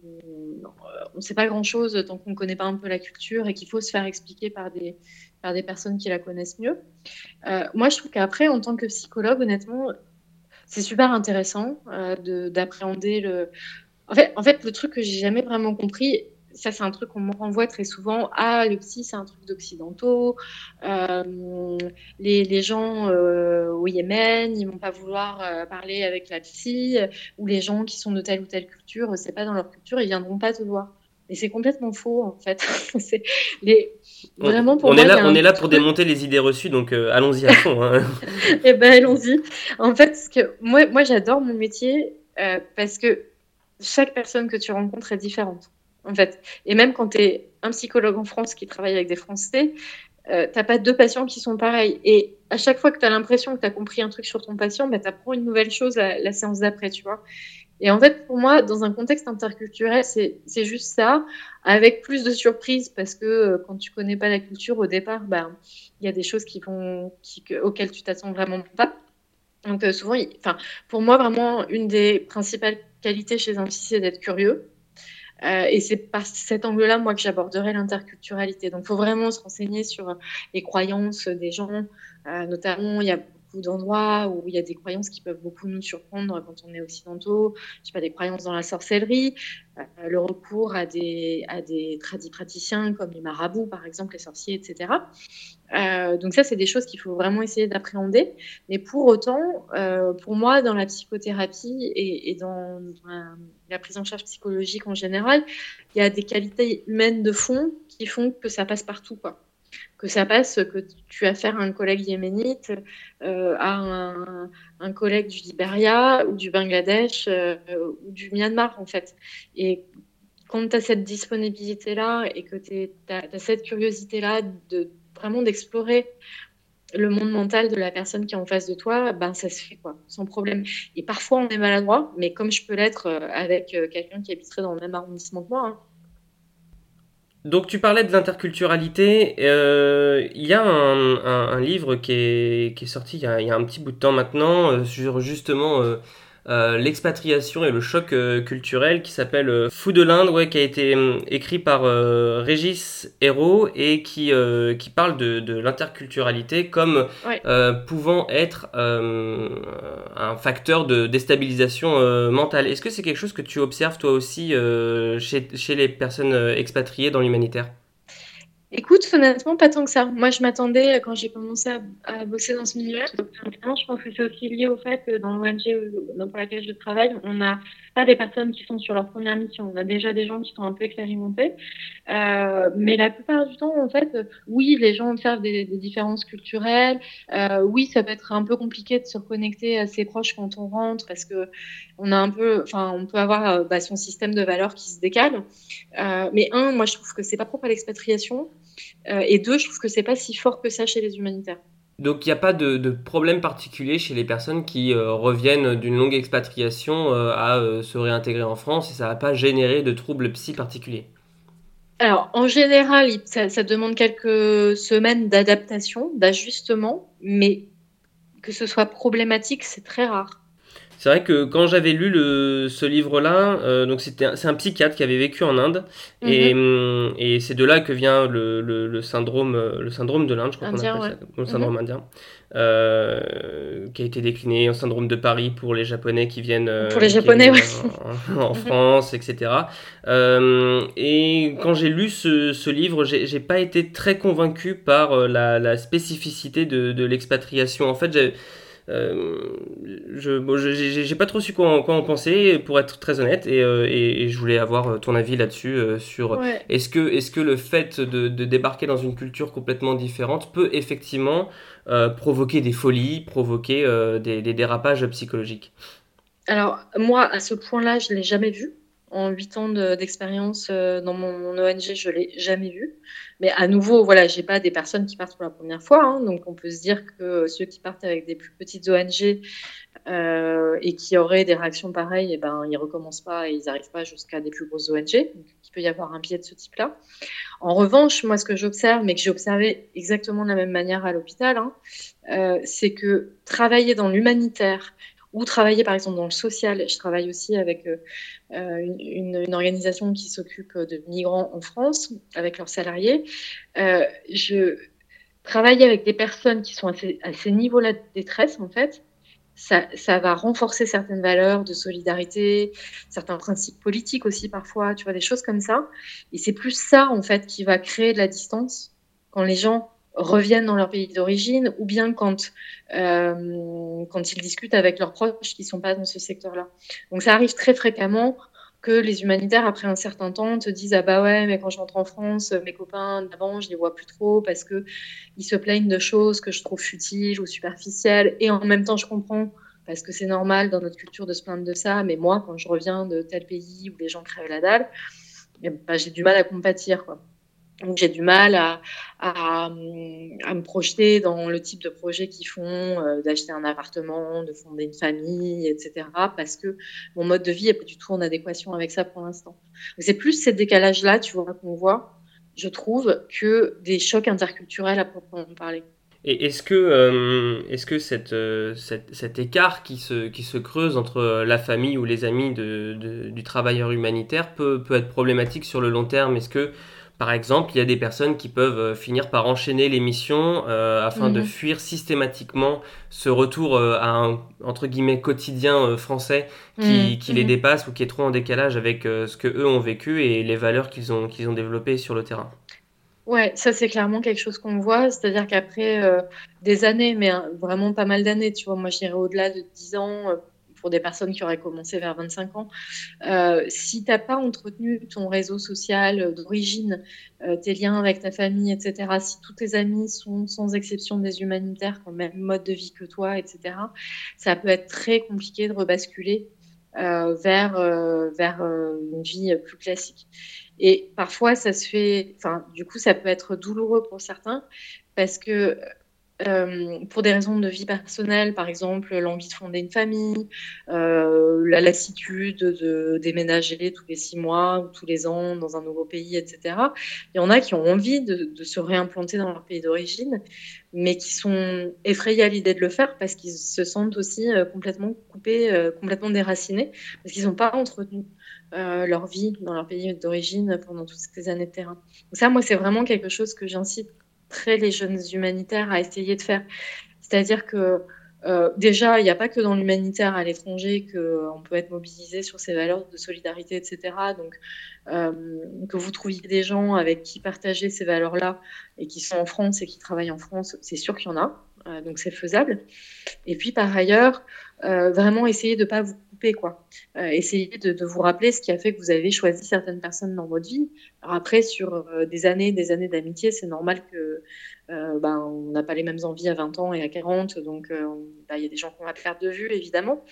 ne sait pas grand-chose tant qu'on ne connaît pas un peu la culture et qu'il faut se faire expliquer par des, par des personnes qui la connaissent mieux. moi, je trouve qu'après, en tant que psychologue, honnêtement, c'est super intéressant d'appréhender le. En fait, le truc que j'ai jamais vraiment compris, ça, c'est un truc qu'on me renvoie très souvent. Ah, le psy, c'est un truc d'occidentaux. Euh, les, les, gens euh, au Yémen, ils vont pas vouloir euh, parler avec la psy. Ou les gens qui sont de telle ou telle culture, c'est pas dans leur culture, ils viendront pas te voir. Et c'est complètement faux, en fait. les... Vraiment, pour on, est là, on est là pour démonter les idées reçues, donc euh, allons-y à fond. Hein. eh ben, allons-y. En fait, ce que moi, moi j'adore mon métier euh, parce que chaque personne que tu rencontres est différente en fait. Et même quand tu es un psychologue en France qui travaille avec des Français, euh, t'as pas deux patients qui sont pareils. Et à chaque fois que tu as l'impression que tu as compris un truc sur ton patient, bah, tu apprends une nouvelle chose la, la séance d'après, tu vois. Et en fait, pour moi, dans un contexte interculturel, c'est juste ça, avec plus de surprises, parce que euh, quand tu connais pas la culture au départ, bah, il y a des choses qui vont, qui, auxquelles tu t'attends vraiment pas. Donc euh, souvent, enfin, pour moi, vraiment, une des principales qualités chez un psy, c'est d'être curieux. Euh, et c'est par cet angle-là, moi, que j'aborderai l'interculturalité. Donc, il faut vraiment se renseigner sur les croyances des gens. Notamment, il y a d'endroits où il y a des croyances qui peuvent beaucoup nous surprendre quand on est occidentaux. Je sais pas, des croyances dans la sorcellerie, euh, le recours à des, à des praticiens comme les marabouts, par exemple, les sorciers, etc. Euh, donc ça, c'est des choses qu'il faut vraiment essayer d'appréhender. Mais pour autant, euh, pour moi, dans la psychothérapie et, et dans la, prise en charge psychologique en général, il y a des qualités humaines de fond qui font que ça passe partout, quoi. Que ça passe, que tu as affaire à un collègue yéménite, euh, à un, collègue du Liberia ou du Bangladesh euh, ou du Myanmar, en fait. Et quand tu as cette disponibilité-là et que tu as, cette curiosité-là de vraiment d'explorer le monde mental de la personne qui est en face de toi, ben ça se fait quoi, sans problème. Et parfois on est maladroit, mais comme je peux l'être euh, avec quelqu'un qui habiterait dans le même arrondissement que moi. Hein. Donc tu parlais de l'interculturalité. Euh, il y a un, livre qui est, sorti il y, a, il y, a, un petit bout de temps maintenant sur justement euh, l'expatriation et le choc euh, culturel qui s'appelle euh, Fou de l'Inde, ouais, qui a été écrit par Régis Hérault et qui, qui parle de, de l'interculturalité comme pouvant être un facteur de déstabilisation mentale. Est-ce que c'est quelque chose que tu observes toi aussi chez, chez les personnes expatriées dans l'humanitaire? Écoute, honnêtement, pas tant que ça. Moi, je m'attendais, quand j'ai commencé à, bosser dans ce milieu-là, je pense que c'est aussi lié au fait que dans l'ONG pour laquelle je travaille, on n'a pas des personnes qui sont sur leur première mission. On a déjà des gens qui sont un peu expérimentés. Euh, mais la plupart du temps, en fait, oui, les gens observent des, différences culturelles. Euh, oui, ça peut être un peu compliqué de se reconnecter à ses proches quand on rentre parce que on a un peu, enfin, on peut avoir euh, bah, son système de valeurs qui se décale. Euh, mais un, moi, je trouve que c'est pas propre à l'expatriation. Euh, et deux, je trouve que c'est pas si fort que ça chez les humanitaires. Donc il n'y a pas de, de, problème particulier chez les personnes qui euh, reviennent d'une longue expatriation euh, à se réintégrer en France et ça va pas générer de troubles psy particuliers Alors en général, ça, ça demande quelques semaines d'adaptation, d'ajustement, mais que ce soit problématique, c'est très rare. C'est vrai que quand j'avais lu le, ce livre-là, euh, donc c'était c'est un psychiatre qui avait vécu en Inde et, mhm. hum, et c'est de là que vient le, le, le syndrome le syndrome de l'Inde, je crois qu'on appelle ça, le syndrome mhm. indien, euh, qui a été décliné en syndrome de Paris pour les Japonais qui viennent euh, pour les Japonais oui. en, en, France, etc. Euh, et quand j'ai lu ce, ce livre, j'ai pas été très convaincu par la, la spécificité de, de l'expatriation. En fait, j'ai euh, je bon, j'ai pas trop su quoi en, quoi en penser, pour être très honnête, et, euh, et, et je voulais avoir euh, ton avis là-dessus sur ouais. est-ce que, est que le fait de, de, débarquer dans une culture complètement différente peut effectivement provoquer des folies, provoquer des, des, dérapages psychologiques? Alors, moi, à ce point-là, je l'ai jamais vu en huit ans d'expérience euh, dans mon, mon, ONG, je l'ai jamais vu. Mais à nouveau, voilà, j'ai pas des personnes qui partent pour la première fois, hein, donc on peut se dire que ceux qui partent avec des plus petites ONG euh, et qui auraient des réactions pareilles, et eh ben, ils recommencent pas et ils n'arrivent pas jusqu'à des plus grosses ONG. Donc, il peut y avoir un biais de ce type-là. En revanche, moi, ce que j'observe, mais que j'ai observé exactement de la même manière à l'hôpital, hein, euh, c'est que travailler dans l'humanitaire ou travailler par exemple dans le social. Je travaille aussi avec euh, une, une, organisation qui s'occupe de migrants en France, avec leurs salariés. Euh, je travaille avec des personnes qui sont à ces, ces niveaux-là de détresse, en fait, ça, ça, va renforcer certaines valeurs de solidarité, certains principes politiques aussi parfois, tu vois, des choses comme ça. Et c'est plus ça, en fait, qui va créer de la distance quand les gens reviennent dans leur pays d'origine ou bien quand, euh, quand ils discutent avec leurs proches qui ne sont pas dans ce secteur-là. Donc ça arrive très fréquemment que les humanitaires, après un certain temps, te disent Ah bah ouais, mais quand je rentre en France, mes copains d'avant, je les vois plus trop parce qu'ils se plaignent de choses que je trouve futiles ou superficielles. Et en même temps, je comprends parce que c'est normal dans notre culture de se plaindre de ça. Mais moi, quand je reviens de tel pays où les gens crèvent la dalle, eh ben, j'ai du mal à compatir. Donc j'ai du mal à, à, me projeter dans le type de projet qu'ils font, euh, d'acheter un appartement, de fonder une famille, etc. Parce que mon mode de vie n'est pas du tout en adéquation avec ça pour l'instant. C'est plus ces décalages-là, tu vois, qu'on voit, je trouve, que des chocs interculturels à proprement parler. Et est-ce que, euh, est-ce que cette, euh, cette, cet écart qui se, qui se creuse entre la famille ou les amis de, du travailleur humanitaire peut, peut être problématique sur le long terme? Est-ce que par exemple, il y a des personnes qui peuvent euh, finir par enchaîner les missions euh, afin de mhm. fuir systématiquement ce retour euh, à un entre guillemets quotidien français qui, mhm. les mhm. dépasse ou qui est trop en décalage avec ce que eux ont vécu et les valeurs qu'ils ont qu'ils ont développées sur le terrain. Ouais, ça c'est clairement quelque chose qu'on voit, c'est-à-dire qu'après des années, mais hein, vraiment pas mal d'années, tu vois, moi je dirais au-delà de 10 ans, pour des personnes qui auraient commencé vers 25 ans. Euh, si tu n'as pas entretenu ton réseau social d'origine, euh, tes liens avec ta famille, etc., si tous tes amis sont sans exception des humanitaires, qui ont le même mode de vie que toi, etc., ça peut être très compliqué de rebasculer euh, vers, vers une vie plus classique. Et parfois, ça se fait, enfin, du coup, ça peut être douloureux pour certains parce que euh, pour des raisons de vie personnelle, par exemple l'envie de fonder une famille, euh, la lassitude de déménager tous les six mois ou tous les ans dans un nouveau pays, etc. Il y en a qui ont envie de, se réimplanter dans leur pays d'origine, mais qui sont effrayés à l'idée de le faire parce qu'ils se sentent aussi euh, complètement coupés, complètement déracinés, parce qu'ils n'ont pas entretenu leur vie dans leur pays d'origine pendant toutes ces années de terrain. Donc ça, moi, c'est vraiment quelque chose que j'incite très les jeunes humanitaires à essayer de faire. C'est-à-dire que euh, déjà, il n'y a pas que dans l'humanitaire à l'étranger qu'on peut être mobilisé sur ces valeurs de solidarité, etc. Donc, euh, que vous trouviez des gens avec qui partager ces valeurs-là et qui sont en France et qui travaillent en France, c'est sûr qu'il y en a. Euh, donc, c'est faisable. Et puis, par ailleurs, vraiment essayer de ne pas vous couper, quoi. essayer de, de, vous rappeler ce qui a fait que vous avez choisi certaines personnes dans votre vie. Après, sur des années, des années d'amitié, c'est normal que euh, ben, on n'a pas les mêmes envies à 20 ans et à 40, donc euh, ben, il y a des gens qu'on va perdre de vue, évidemment.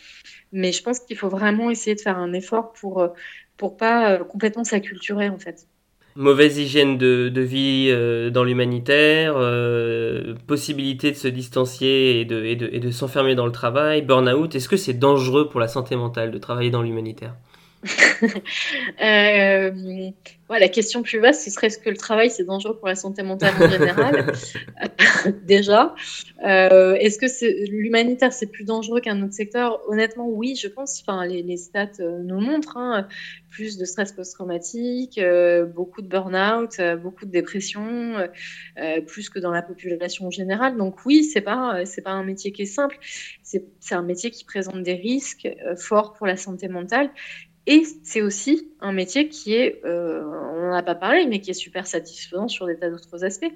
Mais je pense qu'il faut vraiment essayer de faire un effort pour euh, pour pas complètement s'acculturer, en fait. Mauvaise hygiène de, de vie dans l'humanitaire, possibilité de se distancier et de, et de, et de s'enfermer dans le travail, burn-out. Est-ce que c'est dangereux pour la santé mentale de travailler dans l'humanitaire? euh, la question plus vaste, ce serait est-ce que le travail c'est dangereux pour la santé mentale en général Déjà, euh, est-ce que l'humanitaire c'est plus dangereux qu'un autre secteur? Honnêtement, oui, je pense. Enfin, les, stats euh, nous montrent hein, plus de stress post-traumatique, euh, beaucoup de burn-out, beaucoup de dépression, plus que dans la population générale. Donc oui, c'est pas c'est pas un métier qui est simple. C'est un métier qui présente des risques forts pour la santé mentale et c'est aussi un métier qui est, euh, on n'en a pas parlé, mais qui est super satisfaisant sur des tas d'autres aspects.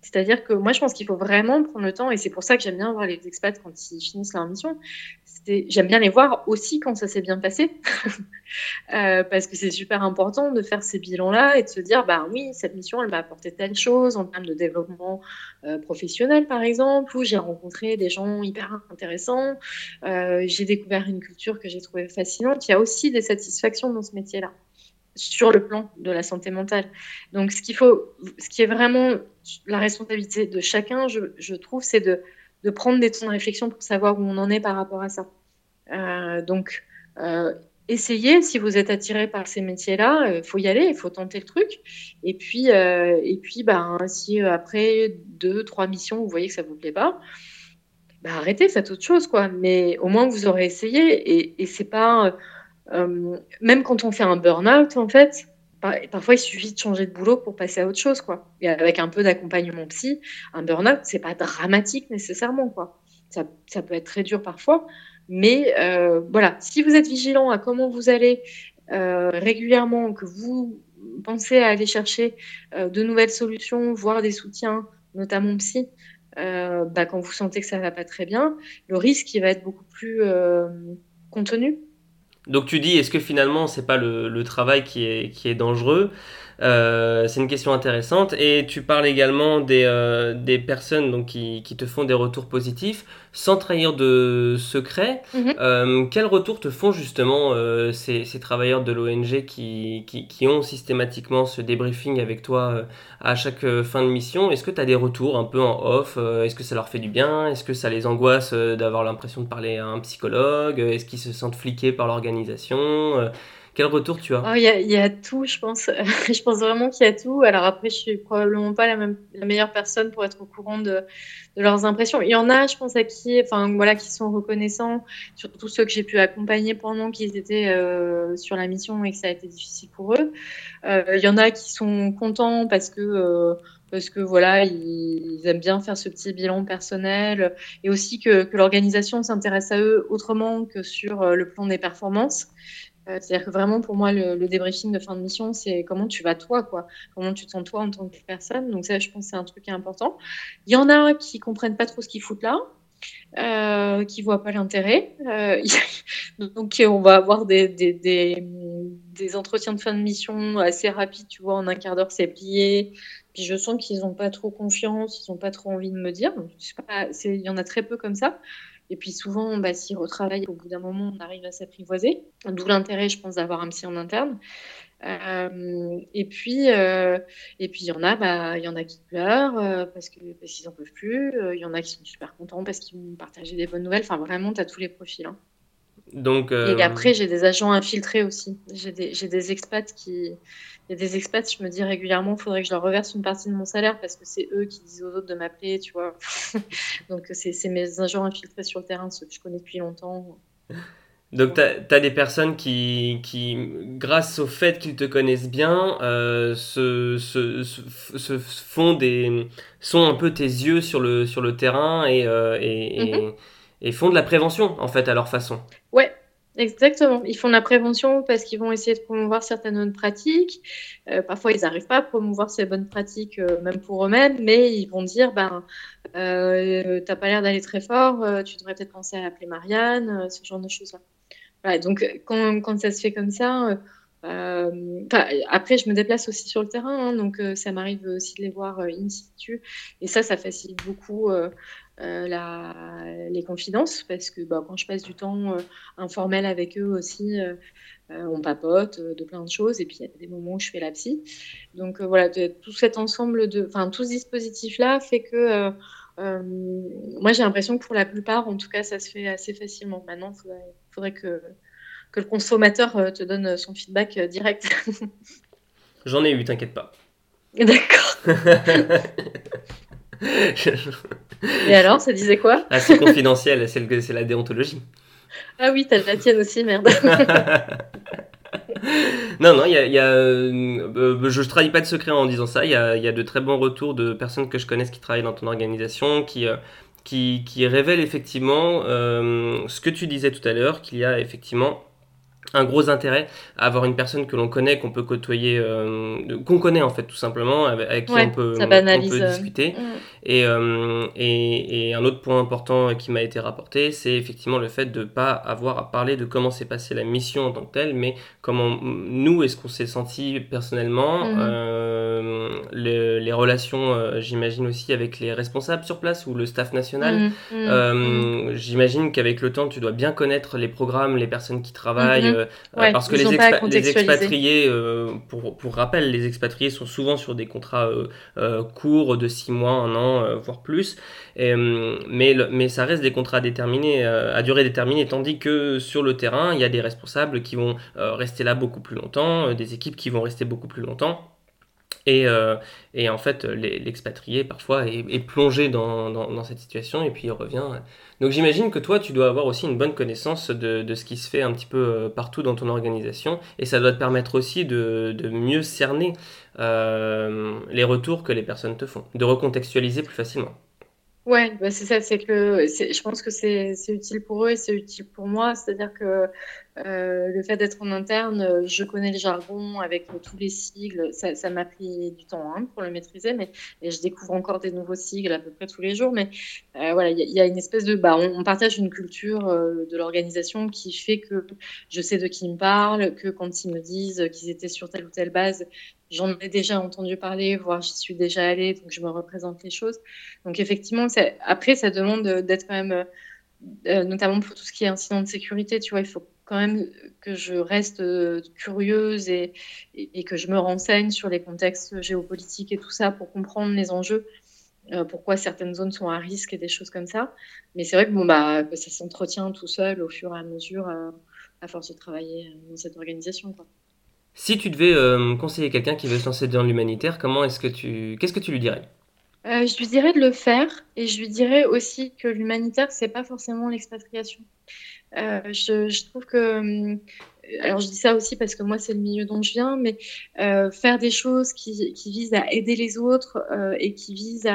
C'est-à-dire que moi, je pense qu'il faut vraiment prendre le temps, et c'est pour ça que j'aime bien voir les expats quand ils finissent leur mission. J'aime bien les voir aussi quand ça s'est bien passé, euh, parce que c'est super important de faire ces bilans-là et de se dire, bah oui, cette mission, elle m'a apporté telle chose en termes de développement euh, professionnel, par exemple, où j'ai rencontré des gens hyper intéressants, euh, j'ai découvert une culture que j'ai trouvée fascinante. Il y a aussi des satisfactions dans ce métier-là sur le plan de la santé mentale. Donc, ce qu'il faut, ce qui est vraiment la responsabilité de chacun, je, trouve, c'est de, de, prendre des temps de réflexion pour savoir où on en est par rapport à ça. donc, essayez, si vous êtes attiré par ces métiers-là, il faut y aller, il faut tenter le truc. Et puis, et puis ben, si après deux, trois missions, vous voyez que ça ne vous plaît pas, bah, arrêtez, faites autre chose, quoi. Mais au moins, vous aurez essayé. Et, et c'est pas. Euh, même quand on fait un burn-out, en fait, parfois il suffit de changer de boulot pour passer à autre chose, quoi. Et avec un peu d'accompagnement psy, un burn-out, c'est pas dramatique nécessairement, quoi. Ça, ça, peut être très dur parfois. Mais euh, voilà, si vous êtes vigilant à comment vous allez euh, régulièrement, que vous pensez à aller chercher de nouvelles solutions, voire des soutiens, notamment psy, euh, bah, quand vous sentez que ça va pas très bien, le risque va être beaucoup plus euh, contenu. Donc tu dis, est-ce que finalement c'est pas le, travail qui est, qui est dangereux? Euh, c'est une question intéressante. Et tu parles également des, euh, des personnes donc, qui, qui, te font des retours positifs sans trahir de secret. Mhm. Euh, quels retours te font justement ces, ces, travailleurs de l'ONG qui, qui, qui, ont systématiquement ce débriefing avec toi à chaque fin de mission? Est-ce que tu as des retours un peu en off Est-ce que ça leur fait du bien? Est-ce que ça les angoisse d'avoir l'impression de parler à un psychologue? Est-ce qu'ils se sentent fliqués par l'organisation quel retour tu as oh, Il y, a tout, je pense. je pense vraiment qu'il y a tout. Alors après, je suis probablement pas la, meilleure personne pour être au courant de, leurs impressions. Il y en a, je pense, à qui, enfin voilà, qui sont reconnaissants, surtout ceux que j'ai pu accompagner pendant qu'ils étaient euh, sur la mission et que ça a été difficile pour eux. Euh, il y en a qui sont contents parce que euh, parce que voilà, ils, aiment bien faire ce petit bilan personnel et aussi que l'organisation s'intéresse à eux autrement que sur le plan des performances. Euh, c'est-à-dire que vraiment, pour moi, le, débriefing de fin de mission, c'est comment tu vas toi, quoi. Comment tu te sens toi en tant que personne. Donc ça, je pense, c'est un truc important. Il y en a qui comprennent pas trop ce qu'ils foutent là. Euh, qui voient pas l'intérêt. Euh, donc on va avoir des, des, entretiens de fin de mission assez rapides, tu vois, en un quart d'heure c'est plié. Puis je sens qu'ils n'ont pas trop confiance, ils n'ont pas trop envie de me dire. Il y en a très peu comme ça. Et puis souvent, bah, s'ils retravaillent, au bout d'un moment, on arrive à s'apprivoiser. D'où l'intérêt, je pense, d'avoir un psy en interne. Euh, et puis, euh, et puis il y en a, bah, il y en a qui pleurent euh, parce que parce qu'ils en peuvent plus. Il y en a qui sont super contents parce qu'ils vont partager des bonnes nouvelles. Enfin, vraiment, tu as tous les profils. Hein. Donc, Et après, j'ai des agents infiltrés aussi. J'ai des, des expats qui, il y a des expats, je me dis régulièrement, il faudrait que je leur reverse une partie de mon salaire parce que c'est eux qui disent aux autres de m'appeler, tu vois. Donc, c'est mes agents infiltrés sur le terrain, ceux que je connais depuis longtemps. Donc, tu as, des personnes qui, qui grâce au fait qu'ils te connaissent bien, euh, se, se, se, font des, sont un peu tes yeux sur le, sur le terrain et, euh, et, et, mm-hmm. et, font de la prévention, en fait, à leur façon. Ouais, Exactement. Ils font de la prévention parce qu'ils vont essayer de promouvoir certaines bonnes pratiques. Euh, parfois, ils n'arrivent pas à promouvoir ces bonnes pratiques, euh, même pour eux-mêmes, mais ils vont dire, ben, euh, t'as pas l'air d'aller très fort, euh, tu devrais peut-être penser à appeler Marianne, ce genre de choses-là. Donc, quand, quand, ça se fait comme ça, après, je me déplace aussi sur le terrain, hein, donc ça m'arrive aussi de les voir in situ, et ça, ça facilite beaucoup euh, les confidences parce que bah, quand je passe du temps euh, informel avec eux aussi, euh, on papote de plein de choses et puis il y a des moments où je fais la psy. Donc voilà, tout cet ensemble de, enfin tout ce dispositif-là fait que moi j'ai l'impression que pour la plupart, en tout cas, ça se fait assez facilement. Maintenant, il faudrait, que, que le consommateur te donne son feedback direct. J'en ai eu, t'inquiète pas. D'accord. Et alors, ça disait quoi? Ah, C'est confidentiel, c'est la déontologie. Ah oui, t'as la tienne aussi, merde. non, non, y a, y a, euh, je ne trahis pas de secret en disant ça. Il y a, y a, de très bons retours de personnes que je connaisse qui travaillent dans ton organisation, qui, euh, qui, qui révèlent effectivement euh, ce que tu disais tout à l'heure, qu'il y a effectivement un gros intérêt à avoir une personne que l'on connaît, qu'on peut côtoyer, euh, qu'on connaît en fait tout simplement, avec, qui on, peut, on, peut, discuter. Mm. Et, euh, et, et, un autre point important qui m'a été rapporté, c'est effectivement le fait de ne pas avoir à parler de comment s'est passée la mission en tant que telle, mais comment nous, est-ce qu'on s'est senti personnellement, mm-hmm. euh, les relations, j'imagine aussi avec les responsables sur place ou le staff national. Mmh, mmh, mmh. J'imagine qu'avec le temps, tu dois bien connaître les programmes, les personnes qui travaillent, parce que les, les, expatriés, pour, pour, rappel, les expatriés sont souvent sur des contrats courts de 6 mois, un an, voire plus. Et, mais, mais ça reste des contrats déterminés, à durée déterminée, tandis que sur le terrain, il y a des responsables qui vont rester là beaucoup plus longtemps, des équipes qui vont rester beaucoup plus longtemps. Et, euh, et en fait, l'expatrié, parfois, est, plongé dans, dans, cette situation et puis il revient. Donc j'imagine que toi, tu dois avoir aussi une bonne connaissance de, de, ce qui se fait un petit peu euh, partout dans ton organisation. Et ça doit te permettre aussi de, de mieux cerner euh, les retours que les personnes te font, de recontextualiser plus facilement. Ouais, bah c'est ça, c'est que je pense que c'est utile pour eux et c'est utile pour moi. C'est-à-dire que euh, le fait d'être en interne, je connais le jargon avec tous les sigles. Ça m'a pris du temps hein, pour le maîtriser, mais et je découvre encore des nouveaux sigles à peu près tous les jours. Mais euh, voilà, il y, a une espèce de, bah, on, partage une culture euh, de l'organisation qui fait que je sais de qui ils me parlent, que quand ils me disent qu'ils étaient sur telle ou telle base, J'en ai déjà entendu parler, voire j'y suis déjà allée, donc je me représente les choses. Donc effectivement, après, ça demande d'être quand même, euh, notamment pour tout ce qui est incident de sécurité, tu vois, il faut quand même que je reste euh, curieuse et, et, que je me renseigne sur les contextes géopolitiques et tout ça pour comprendre les enjeux, euh, pourquoi certaines zones sont à risque et des choses comme ça. Mais c'est vrai que, bon, bah, ça s'entretient tout seul au fur et à mesure à force de travailler dans cette organisation. Quoi. Si tu devais euh, conseiller quelqu'un qui veut se lancer dans l'humanitaire, comment est-ce que tu, qu'est-ce que tu lui dirais? Euh, Je lui dirais de le faire et je lui dirais aussi que l'humanitaire c'est pas forcément l'expatriation. Euh, je, trouve que, alors je dis ça aussi parce que moi c'est le milieu dont je viens, mais faire des choses qui, visent à aider les autres et qui visent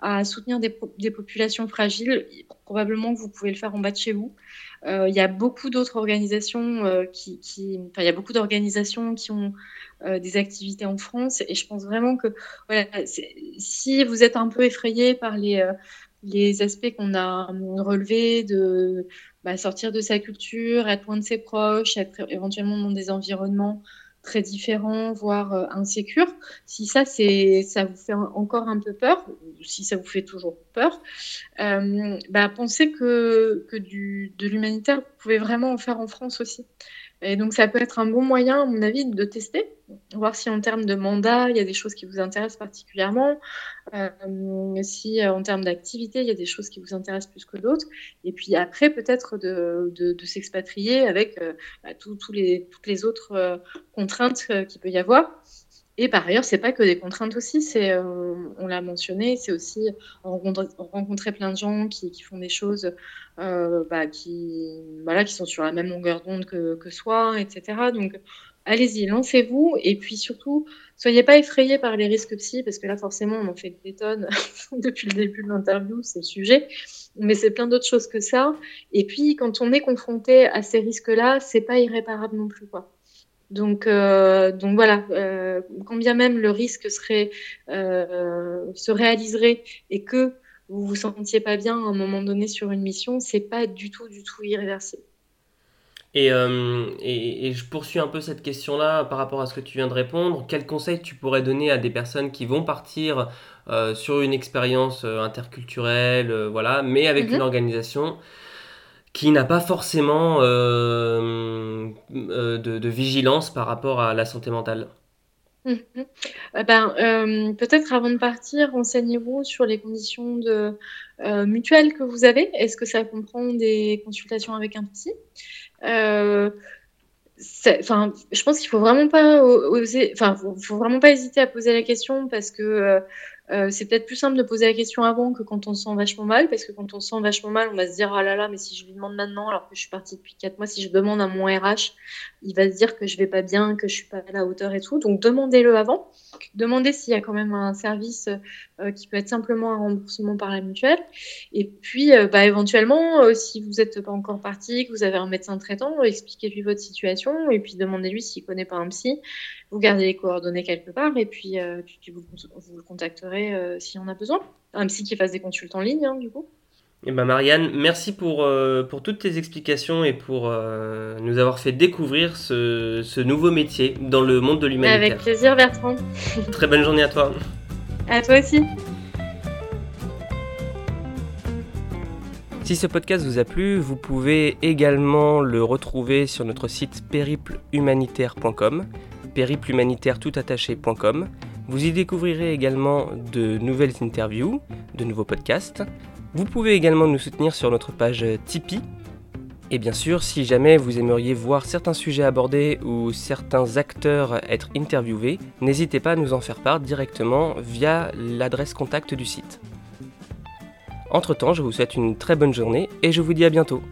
à, soutenir des, populations fragiles, probablement vous pouvez le faire en bas de chez vous. Euh, il y a beaucoup d'autres organisations euh, qui, qui, il y a beaucoup d'organisations qui ont euh, des activités en France et je pense vraiment que si vous êtes un peu effrayé par les les aspects qu'on a relevés de bah, sortir de sa culture, être loin de ses proches, être éventuellement dans des environnements très différents, voire euh, insécures. Si ça, ça vous fait encore un peu peur, si ça vous fait toujours peur, euh, bah, pensez que, que du, de l'humanitaire, vous pouvez vraiment en faire en France aussi. Et donc, ça peut être un bon moyen, à mon avis, de tester, voir si en termes de mandat, il y a des choses qui vous intéressent particulièrement, euh, si euh, en termes d'activité, il y a des choses qui vous intéressent plus que d'autres. Et puis après, peut-être de, s'expatrier avec euh, bah, toutes les autres contraintes qu'il peut y avoir. Et par ailleurs, c'est pas que des contraintes aussi, euh, on l'a mentionné, c'est aussi rencontrer, plein de gens qui, qui font des choses euh, bah, qui, voilà, qui sont sur la même longueur d'onde que, que soi, etc. Donc, allez-y, lancez-vous. Et puis surtout, soyez pas effrayés par les risques psy, parce que là, forcément, on en fait des tonnes depuis le début de l'interview, c'est le sujet. Mais c'est plein d'autres choses que ça. Et puis, quand on est confronté à ces risques-là, c'est pas irréparable non plus, quoi. Donc, euh, donc voilà, euh, quand bien même le risque serait, euh, se réaliserait et que vous vous sentiez pas bien à un moment donné sur une mission, c'est pas du tout, du tout irréversible. Et, et, je poursuis un peu cette question-là par rapport à ce que tu viens de répondre. Quel conseil tu pourrais donner à des personnes qui vont partir sur une expérience interculturelle, voilà, mais avec mm-hmm. une organisation qui n'a pas forcément euh, euh, de, vigilance par rapport à la santé mentale mhm. eh ben, euh, Peut-être avant de partir, renseignez-vous sur les conditions de, mutuelles que vous avez. Est-ce que ça comprend des consultations avec un psy? Enfin, je pense qu'il faut enfin, faut vraiment pas hésiter à poser la question parce que euh, c'est peut-être plus simple de poser la question avant que quand on se sent vachement mal, parce que quand on se sent vachement mal, on va se dire ah là là, mais si je lui demande maintenant, alors que je suis partie depuis 4 mois, si je demande à mon RH, il va se dire que je vais pas bien, que je suis pas à la hauteur et tout. Donc demandez-le avant. Demandez s'il y a quand même un service euh, qui peut être simplement un remboursement par la mutuelle. Et puis, euh, bah, éventuellement, si vous n'êtes pas encore parti, que vous avez un médecin traitant, expliquez-lui votre situation et puis demandez-lui s'il connaît pas un psy. Vous gardez les coordonnées quelque part et puis, vous, vous le contacterez euh, s'il y en a besoin. Un psy qui fasse des consultes en ligne, hein, du coup. Eh ben Marianne, merci pour, euh, pour toutes tes explications et pour euh, nous avoir fait découvrir ce, ce, nouveau métier dans le monde de l'humanitaire. Avec plaisir Bertrand. Très bonne journée à toi. À toi aussi. Si ce podcast vous a plu, vous pouvez également le retrouver sur notre site périplehumanitaire.com, périplehumanitaire.toutattaché.com. Vous y découvrirez également de nouvelles interviews, de nouveaux podcasts. Vous pouvez également nous soutenir sur notre page Tipeee. Et bien sûr, si jamais vous aimeriez voir certains sujets abordés ou certains acteurs être interviewés, n'hésitez pas à nous en faire part directement via l'adresse contact du site. Entre-temps, je vous souhaite une très bonne journée et je vous dis à bientôt.